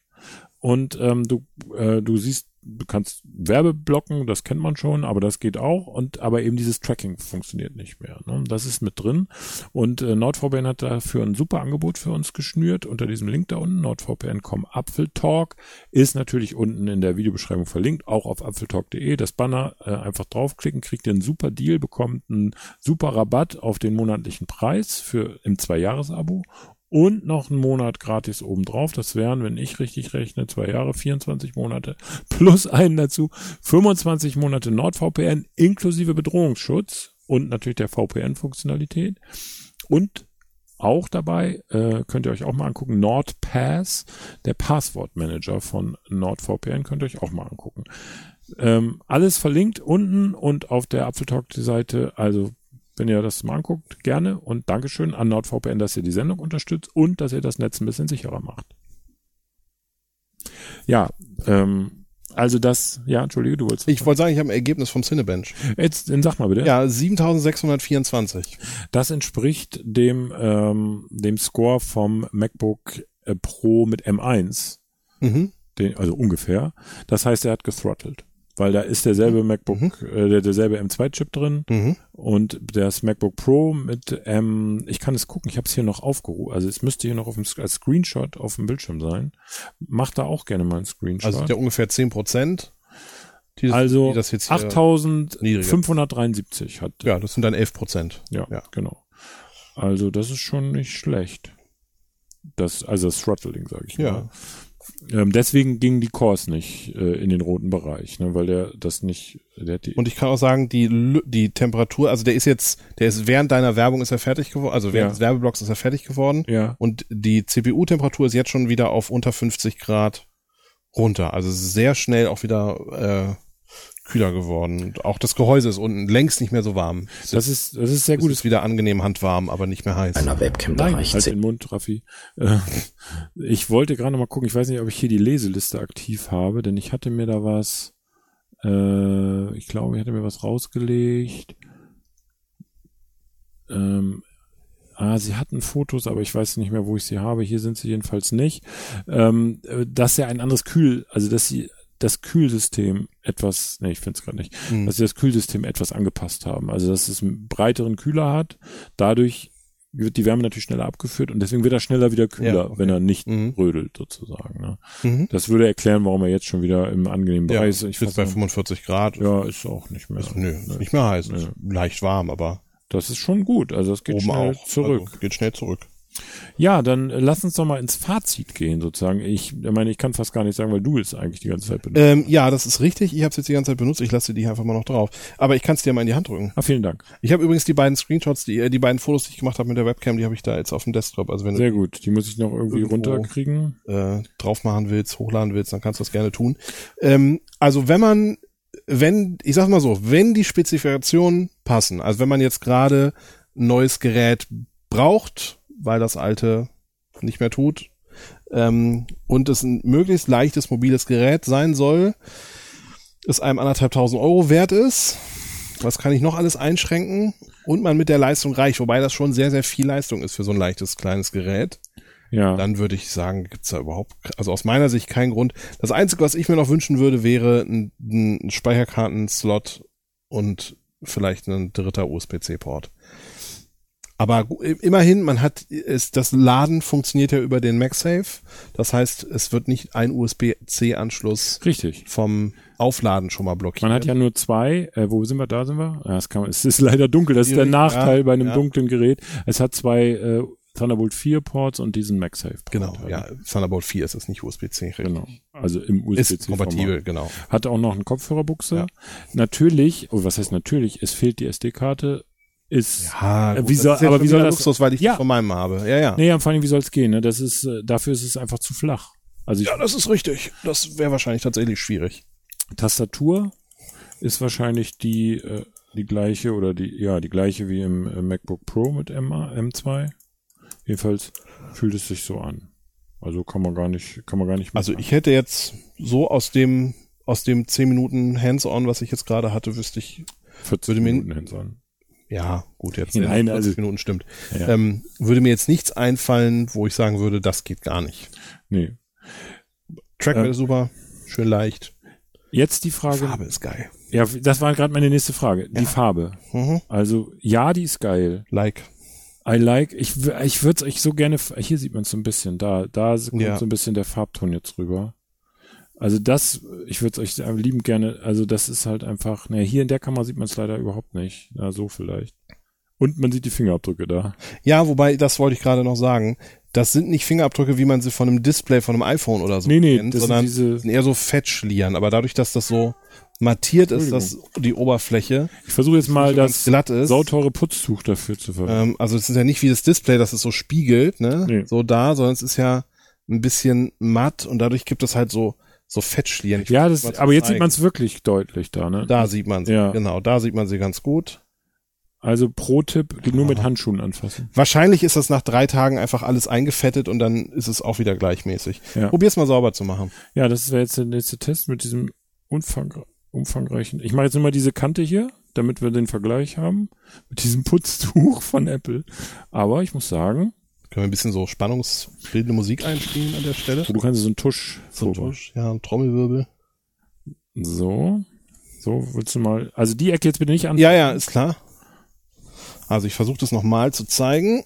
und ähm, du, äh, du siehst, du kannst Werbeblocken, das kennt man schon, aber das geht auch. Und aber eben dieses Tracking funktioniert nicht mehr. Ne? Das ist mit drin. Und äh, NordVPN hat dafür ein super Angebot für uns geschnürt unter diesem Link da unten. NordVPN.com Apfeltalk ist natürlich unten in der Videobeschreibung verlinkt, auch auf apfeltalk.de. Das Banner äh, einfach draufklicken, kriegt ihr einen super Deal, bekommt einen super Rabatt auf den monatlichen Preis für im Zwei-Jahres-Abo und noch einen Monat gratis obendrauf. Das wären, wenn ich richtig rechne, zwei Jahre, 24 Monate plus einen dazu, 25 Monate NordVPN inklusive Bedrohungsschutz und natürlich der VPN-Funktionalität. Und auch dabei äh, könnt ihr euch auch mal angucken, NordPass, der Passwortmanager von NordVPN, könnt ihr euch auch mal angucken. Ähm, alles verlinkt unten und auf der Apfeltalk-Seite, also wenn ihr das mal anguckt, gerne und Dankeschön an NordVPN, dass ihr die Sendung unterstützt und dass ihr das Netz ein bisschen sicherer macht. Ja, ähm, also das, ja, entschuldige, du wolltest. Ich wollte sagen, ich habe ein Ergebnis vom Cinebench. Jetzt, dann sag mal bitte. Ja, 7624. Das entspricht dem, ähm, dem Score vom MacBook äh, Pro mit M1, Mhm. den, also ungefähr. Das heißt, er hat gethrottelt. Weil da ist derselbe MacBook, äh, der, derselbe M2-Chip drin Mhm. und das MacBook Pro mit M, ich kann es gucken, ich habe es hier noch aufgerufen, also es müsste hier noch auf dem, als Screenshot auf dem Bildschirm sein. Macht da auch gerne mal einen Screenshot. Also der ungefähr 10 Prozent. Die Also die das jetzt hier, 8573 hat. Ja, das sind dann 11 Prozent. Ja, Ja. genau. Also das ist schon nicht schlecht. Das, also das Throttling, sage ich Ja. mal. Ähm, deswegen gingen die Cores nicht äh, in den roten Bereich, ne, weil der das nicht, der hat die, Und ich kann auch sagen, die, die Temperatur, also der ist jetzt, der ist während deiner Werbung ist er fertig geworden, also während Ja. des Werbeblocks ist er fertig geworden. ja, Und die CPU-Temperatur ist jetzt schon wieder auf unter 50 Grad runter. Also sehr schnell auch wieder äh, kühler geworden. Und auch das Gehäuse ist unten längst nicht mehr so warm. Es das ist, das ist sehr es gut. ist wieder angenehm handwarm, aber nicht mehr heiß. Einer Webcam, da Nein, reicht halt den Mund, Raffi. Äh, ich wollte gerade noch mal gucken, ich weiß nicht, ob ich hier die Leseliste aktiv habe, denn ich hatte mir da was, äh, ich glaube, ich hatte mir was rausgelegt. Ähm, ah, sie hatten Fotos, aber ich weiß nicht mehr, wo ich sie habe. Hier sind sie jedenfalls nicht. Ähm, äh, dass ja ein anderes Kühl, also dass sie das Kühlsystem etwas, nee, ich finde es gerade nicht, Hm. dass sie das Kühlsystem etwas angepasst haben. Also dass es einen breiteren Kühler hat. Dadurch wird die Wärme natürlich schneller abgeführt und deswegen wird er schneller wieder kühler, Ja, okay. wenn er nicht Mhm. rödelt sozusagen. Ne? Mhm. Das würde erklären, warum er jetzt schon wieder im angenehmen Ja, Bereich ich ist. Ich sitze bei weiß noch- 45 Grad. ja, ist auch nicht mehr. Ist, nö, ist nicht mehr heiß. Ist leicht warm, aber Das ist schon gut. Also es geht oben schnell auch. zurück. Also geht schnell zurück. Ja, dann äh, lass uns doch mal ins Fazit gehen sozusagen. Ich meine, ich kann fast gar nicht sagen, weil du es eigentlich die ganze Zeit benutzt. Ähm, ja, das ist richtig. Ich habe es jetzt die ganze Zeit benutzt. Ich lasse die einfach mal noch drauf. Aber ich kann es dir mal in die Hand drücken. ah, vielen Dank. Ich habe übrigens die beiden Screenshots, die, äh, die beiden Fotos, die ich gemacht habe mit der Webcam, die habe ich da jetzt auf dem Desktop. Also wenn Sehr gut. Die muss ich noch irgendwie Irgendwo. runterkriegen. äh, drauf machen willst, hochladen willst, dann kannst du das gerne tun. Ähm, also wenn man, wenn, ich sag mal so, wenn die Spezifikationen passen, also wenn man jetzt gerade ein neues Gerät braucht, weil das alte nicht mehr tut, ähm, und es ein möglichst leichtes mobiles Gerät sein soll, es einem anderthalb tausend Euro wert ist, was kann ich noch alles einschränken und man mit der Leistung reicht, wobei das schon sehr, sehr viel Leistung ist für so ein leichtes kleines Gerät Ja. dann würde ich sagen, gibt's da überhaupt, also aus meiner Sicht keinen Grund. Das Einzige, was ich mir noch wünschen würde, wäre ein, ein Speicherkartenslot und vielleicht ein dritter USB-C-Port. Aber immerhin, man hat, ist, das Laden funktioniert ja über den MagSafe. Das heißt, es wird nicht ein USB-C-Anschluss Richtig. vom Aufladen schon mal blockiert. Man hat ja nur zwei, äh, wo sind wir, da sind wir? Ja, es, kann, <laughs> es ist leider dunkel, das ist der Nachteil ja, bei einem ja. dunklen Gerät. Es hat zwei äh, Thunderbolt 4 Ports und diesen MagSafe. Port. Genau, halt. ja. Thunderbolt 4 ist es nicht USB-C. Genau. Also im Ist USB-C. kompatibel, genau. Hat auch noch eine Kopfhörerbuchse. Ja. Natürlich, oh, was heißt natürlich? Es fehlt die SD-Karte. Ist, Ja, Äh, gut, wie das soll- ist jetzt aber wie soll das- Luxus, weil ich Ja. von meinem habe. Ja, ja. nee, vor allem, wie soll es gehen? Ne? Das ist, äh, dafür ist es einfach zu flach. Also Ja, das ist richtig. Das wäre wahrscheinlich tatsächlich schwierig. Tastatur ist wahrscheinlich die, äh, die gleiche oder die, ja, die gleiche wie im äh, MacBook Pro mit M, M2. Jedenfalls fühlt es sich so an. Also kann man gar nicht, kann man gar nicht. Also ich hätte jetzt so aus dem aus dem 10 Minuten Hands-on, was ich jetzt gerade hatte, wüsste ich, 40 würde mir- Minuten hands-on. Ja, gut, jetzt Nein, 40 also- Minuten stimmt. Ja. Ähm, würde mir jetzt nichts einfallen, wo ich sagen würde, das geht gar nicht. Nee. Trackpad Ähm, ist super, schön leicht. Jetzt die Frage. Farbe ist geil. Ja, das war gerade meine nächste Frage. Die Ja. Farbe. Mhm. Also, ja, die ist geil. Like. I like, ich, ich würde es euch so gerne, hier sieht man es so ein bisschen, da, da kommt Ja. so ein bisschen der Farbton jetzt rüber. Also das, ich würde es euch liebend gerne, also das ist halt einfach, ne, hier in der Kamera sieht man es leider überhaupt nicht. Ja, so vielleicht. Und man sieht die Fingerabdrücke da. Ja, wobei, das wollte ich gerade noch sagen. Das sind nicht Fingerabdrücke, wie man sie von einem Display von einem iPhone oder so Nee, nee, kennt, sind sondern diese- sind eher so Fettschlieren. Aber dadurch, dass das so mattiert ist, dass die Oberfläche Ich versuche jetzt mal das glatt ist. sauteure Putztuch dafür zu verwenden. Ähm, also es ist ja nicht wie das Display, dass es so spiegelt, ne? Nee. So da, sondern es ist ja ein bisschen matt und dadurch gibt es halt so so Fettschlieren. Ich ja, das, aber jetzt sieht zeigen. man es wirklich deutlich da, ne? Da sieht man sie. Ja. Genau, da sieht man sie ganz gut. Also Pro-Tipp, nur mit Handschuhen anfassen. Wahrscheinlich ist das nach drei Tagen einfach alles eingefettet und dann ist es auch wieder gleichmäßig. Ja. Probier's mal sauber zu machen. Ja, das wäre jetzt der nächste Test mit diesem umfang, umfangreichen. Ich mache jetzt nur mal diese Kante hier, damit wir den Vergleich haben mit diesem Putztuch von Apple. Aber ich muss sagen, Können wir ein bisschen so spannungsbildende Musik einspielen an der Stelle? du kannst so einen Tusch So ein drüber. Tusch, ja, ein Trommelwirbel. So. So, willst du mal. Also die Ecke jetzt bitte nicht an. Ja, ja, ist klar. Also ich versuche das nochmal zu zeigen.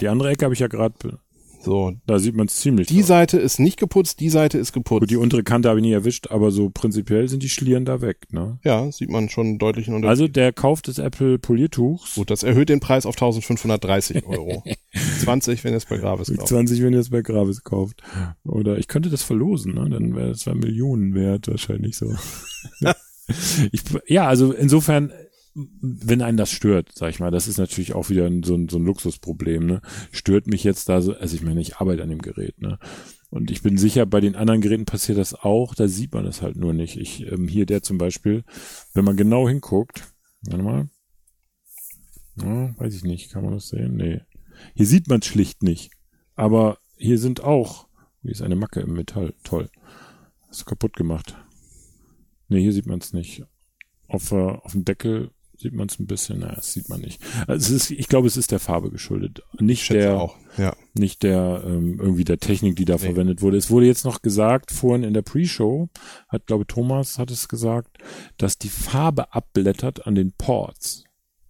Die andere Ecke habe ich ja gerade. So, Da sieht man es ziemlich. die deutlich. Seite ist nicht geputzt, die Seite ist geputzt. Gut, die untere Kante habe ich nie erwischt, aber so prinzipiell sind die Schlieren da weg. Ne? ja, sieht man schon einen deutlichen Unterschied. Also der Kauf des Apple Poliertuchs, Gut, das erhöht den Preis auf 1530 Euro. <laughs> 20, wenn ihr es bei Gravis kauft. 20, wenn ihr es bei Gravis kauft. Oder ich könnte das verlosen, ne? dann wäre es Millionen wert wahrscheinlich so. <laughs> ich, ja, also insofern, wenn einen das stört, sag ich mal, das ist natürlich auch wieder so, ein, so ein Luxusproblem. Ne? Stört mich jetzt da so, also ich meine, ich arbeite an dem Gerät. Ne? Und ich bin sicher, bei den anderen Geräten passiert das auch, da sieht man das halt nur nicht. Ich, ähm, hier der zum Beispiel, wenn man genau hinguckt, warte mal, ja, weiß ich nicht, kann man das sehen? Nee. Hier sieht man es schlicht nicht. Aber hier sind auch, hier ist eine Macke im Metall, toll. Hast du kaputt gemacht. Nee, hier sieht man es nicht. Auf, äh, auf dem Deckel sieht man es ein bisschen, naja, das sieht man nicht. Also es ist, ich glaube, es ist der Farbe geschuldet. Nicht der, auch. Ja. nicht der ähm, irgendwie der Technik, die da Nee. verwendet wurde. Es wurde jetzt noch gesagt, vorhin in der Pre-Show, hat glaube Thomas hat es gesagt, dass die Farbe abblättert an den Ports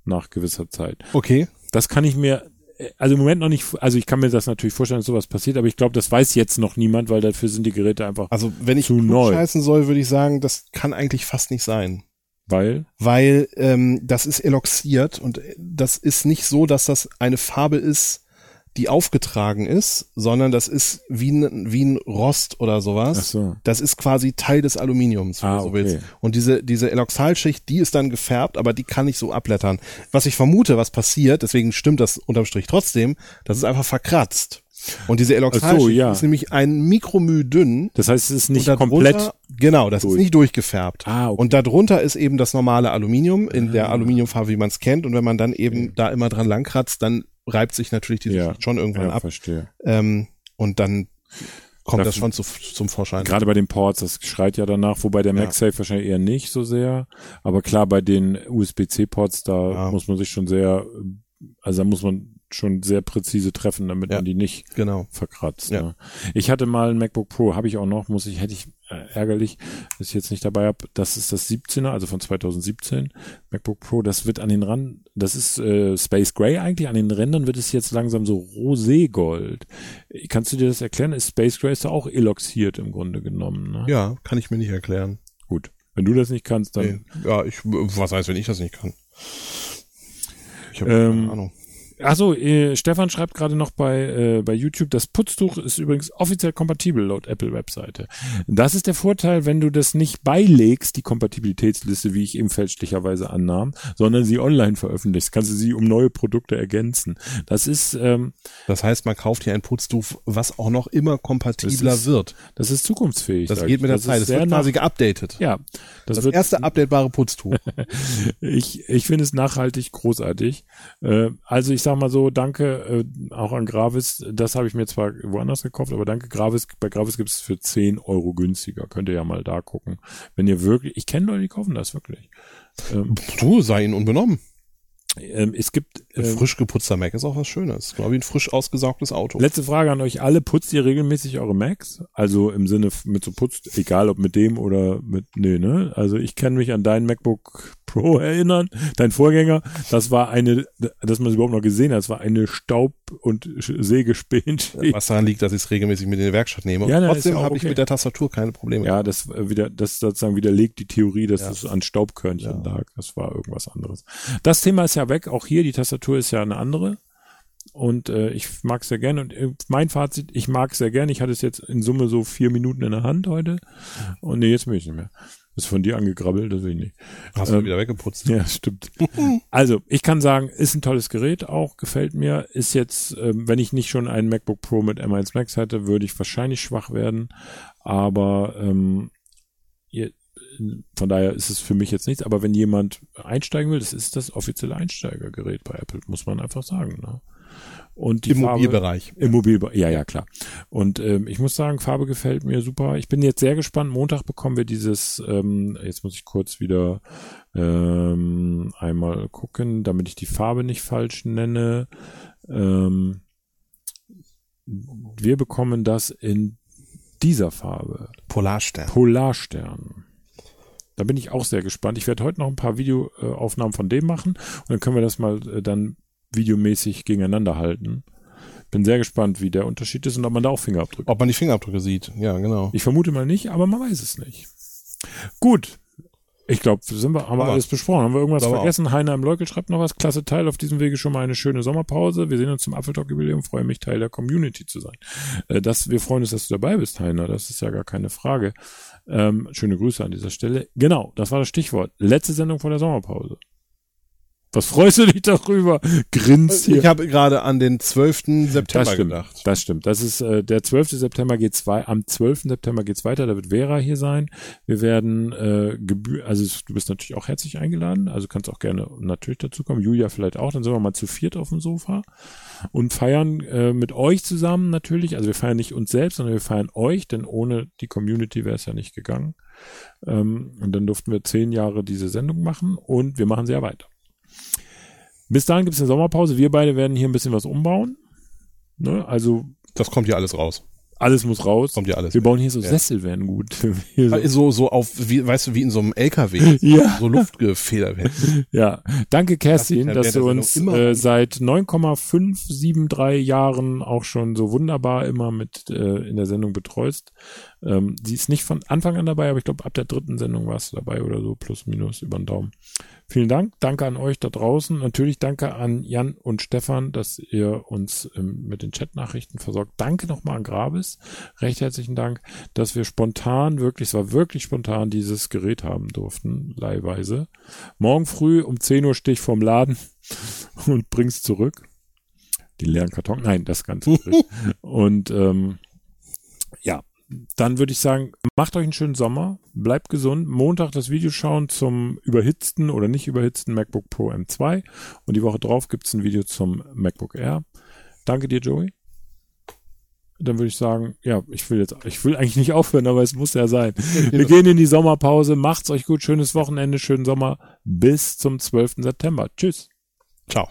nach gewisser Zeit. Okay. Das kann ich mir also im Moment noch nicht, also ich kann mir das natürlich vorstellen, dass sowas passiert, aber ich glaube, das weiß jetzt noch niemand, weil dafür sind die Geräte einfach, Also wenn ich Zu neu. scheißen soll, würde ich sagen, das kann eigentlich fast nicht sein. Weil, Weil ähm, das ist eloxiert und das ist nicht so, dass das eine Farbe ist, die aufgetragen ist, sondern das ist wie ein, wie ein Rost oder sowas. ach so, Das ist quasi Teil des Aluminiums, wenn Ah, du so okay. willst. Und diese, diese Eloxalschicht, die ist dann gefärbt, aber die kann nicht so abblättern. Was ich vermute, was passiert, deswegen stimmt das unterm Strich trotzdem, das ist einfach verkratzt. Und diese Eloxalschicht ja. ist nämlich ein Mikromü dünn. das heißt, es ist nicht komplett, Genau, das durch. ist nicht durchgefärbt. ah, okay. Und darunter ist eben das normale Aluminium in der Ah. Aluminiumfarbe, wie man es kennt. Und wenn man dann eben da immer dran langkratzt, dann reibt sich natürlich diese Ja. Schicht schon irgendwann ja, ab. verstehe. Ähm, und dann kommt das Dafür- schon zu, zum Vorschein. Gerade bei den Ports, das schreit ja danach, wobei der Ja. MagSafe wahrscheinlich eher nicht so sehr. Aber klar, bei den USB-C-Ports, da Ja. muss man sich schon sehr, also da muss man schon sehr präzise treffen, damit Ja. man die nicht Genau. verkratzt. Ne? Ich hatte mal ein MacBook Pro, habe ich auch noch, muss ich, hätte ich ärgerlich, dass ich jetzt nicht dabei habe. Das ist das 17er, also von 2017 MacBook Pro. Das wird an den Rand, das ist äh, Space Gray eigentlich. An den Rändern wird es jetzt langsam so roségold. Kannst du dir das erklären? Ist Space Gray ist auch eloxiert im Grunde genommen. Ne? Ja, kann ich mir nicht erklären. Gut. Wenn du das nicht kannst, dann Nee. Ja, ich, was heißt, wenn ich das nicht kann? Ich habe Ähm, keine Ahnung. Achso, äh, Stefan schreibt gerade noch bei, äh, bei YouTube, das Putztuch ist übrigens offiziell kompatibel laut Apple-Webseite. Das ist der Vorteil, wenn du das nicht beilegst, die Kompatibilitätsliste, wie ich eben fälschlicherweise annahm, sondern sie online veröffentlichst, kannst du sie um neue Produkte ergänzen. Das ist, ähm, Das heißt, man kauft hier ein Putztuch, was auch noch immer kompatibler Das ist wird. das ist zukunftsfähig. Das geht mit der Das Zeit. Das wird quasi geupdatet. Ja, das, Das, wird erste updatebare Putztuch. <laughs> Ich, ich finde es nachhaltig großartig. Äh, also ich sag mal so, danke äh, auch an Gravis. Das habe ich mir zwar woanders gekauft, aber danke Gravis. Bei Gravis gibt es für 10 Euro günstiger. Könnt ihr ja mal da gucken. Wenn ihr wirklich, ich kenne Leute, die kaufen das wirklich. Ähm, du, sei ihnen unbenommen. ähm, es gibt ähm, frisch geputzter Mac ist auch was Schönes. Genau wie ein frisch ausgesaugtes Auto. Letzte Frage an euch alle. Putzt ihr regelmäßig eure Macs? Also im Sinne mit so putzt, egal ob mit dem oder mit, nee, ne? Also ich kann mich an deinen MacBook Pro erinnern, dein Vorgänger. Das war eine, dass man es überhaupt noch gesehen hat, das war eine Staub- und Sch- Sägespänt. was daran liegt, dass ich es regelmäßig mit in die Werkstatt nehme. Und Ja, trotzdem habe ich okay. mit der Tastatur keine Probleme. Ja, das wieder, das sozusagen widerlegt die Theorie, dass Ja. es an Staubkörnchen Ja. lag. Das war irgendwas anderes. Das Thema ist ja weg. Auch hier, die Tastatur ist ja eine andere. Und äh, ich mag es sehr gerne. Und äh, mein Fazit, ich mag es sehr gerne. Ich hatte es jetzt in Summe so vier Minuten in der Hand heute. Und nee, jetzt will ich nicht mehr. Ist von dir angegrabbelt, das will ich nicht. Hast du Ähm, wieder weggeputzt. Ja, stimmt. <laughs> Also, ich kann sagen, ist ein tolles Gerät auch, gefällt mir. Ist jetzt, ähm, wenn ich nicht schon einen MacBook Pro mit M1 Max hätte, würde ich wahrscheinlich schwach werden. Aber ähm, ihr, von daher ist es für mich jetzt nichts. Aber wenn jemand einsteigen will, das ist das offizielle Einsteigergerät bei Apple, muss man einfach sagen. Ne? Und die Im Farbe, Mobilbereich. im Mobilbereich, ja, ja, klar. Und ähm, ich muss sagen, Farbe gefällt mir super. Ich bin jetzt sehr gespannt. Montag bekommen wir dieses, ähm, jetzt muss ich kurz wieder ähm, einmal gucken, damit ich die Farbe nicht falsch nenne. Ähm, wir bekommen das in dieser Farbe. Polarstern. Polarstern. Da bin ich auch sehr gespannt. Ich werde heute noch ein paar Videoaufnahmen von dem machen und dann können wir das mal äh, dann videomäßig gegeneinander halten. Bin sehr gespannt, wie der Unterschied ist und ob man da auch Fingerabdrücke. Ob man die Fingerabdrücke sieht. Ja, genau. Ich vermute mal nicht, aber man weiß es nicht. Gut. Ich glaube, haben wir Aber- alles besprochen. Haben wir irgendwas Aber auch. vergessen? Heiner im Leukel schreibt noch was. Klasse Teil. Auf diesem Wege schon mal eine schöne Sommerpause. Wir sehen uns zum Apfeltalk-Jubiläum. Freue mich, Teil der Community zu sein. Äh, das, wir freuen uns, dass du dabei bist, Heiner. Das ist ja gar keine Frage. Ähm, schöne Grüße an dieser Stelle. Genau, das war das Stichwort. Letzte Sendung vor der Sommerpause. Was freust du dich darüber? Grinst hier. Ich habe gerade an den 12. September Das stimmt. gedacht. Das stimmt. Das ist äh, der 12. September geht's wei am 12. September geht's weiter. Da wird Vera hier sein. Wir werden äh, gebühr also du bist natürlich auch herzlich eingeladen, also kannst auch gerne natürlich dazukommen. Julia vielleicht auch. Dann sind wir mal zu viert auf dem Sofa und feiern äh, mit euch zusammen natürlich. Also wir feiern nicht uns selbst, sondern wir feiern euch, denn ohne die Community wäre es ja nicht gegangen. Ähm, und dann durften wir zehn Jahre diese Sendung machen und wir machen sie ja weiter. Bis dahin gibt's eine Sommerpause. Wir beide werden hier ein bisschen was umbauen. Ne? Also Das kommt ja alles raus. alles muss raus. Kommt ja alles. Wir bauen hier so Ja. Sessel, werden gut. <laughs> So. So, auf, wie, weißt du, wie in so einem LKW. <laughs> Ja. So luftgefedert werden. <laughs> Ja, danke Kerstin, Das dass du uns äh, seit 9,573 Jahren auch schon so wunderbar immer mit äh, in der Sendung betreust. Ähm, sie ist nicht von Anfang an dabei, aber ich glaube ab der dritten Sendung warst du dabei oder so, plus minus über den Daumen. Vielen Dank, danke an euch da draußen. Natürlich danke an Jan und Stefan, dass ihr uns ähm, mit den Chatnachrichten versorgt. Danke nochmal an Gravis, recht herzlichen Dank, dass wir spontan, wirklich, es war wirklich spontan, dieses Gerät haben durften, leihweise. Morgen früh um 10 Uhr stehe ich vorm Laden <laughs> und bring's zurück. Die leeren Karton, nein, das Ganze. <laughs> und ähm, ja, dann würde ich sagen, macht euch einen schönen Sommer, bleibt gesund. Montag das Video schauen zum überhitzten oder nicht überhitzten MacBook Pro M2 und die Woche drauf gibt's ein Video zum MacBook Air. Danke dir, Joey. Dann würde ich sagen, ja, ich will jetzt, ich will eigentlich nicht aufhören, aber es muss ja sein. <laughs> Wir gehen in die Sommerpause. Macht's euch gut, schönes Wochenende, schönen Sommer. Bis zum 12. September. Tschüss. Ciao.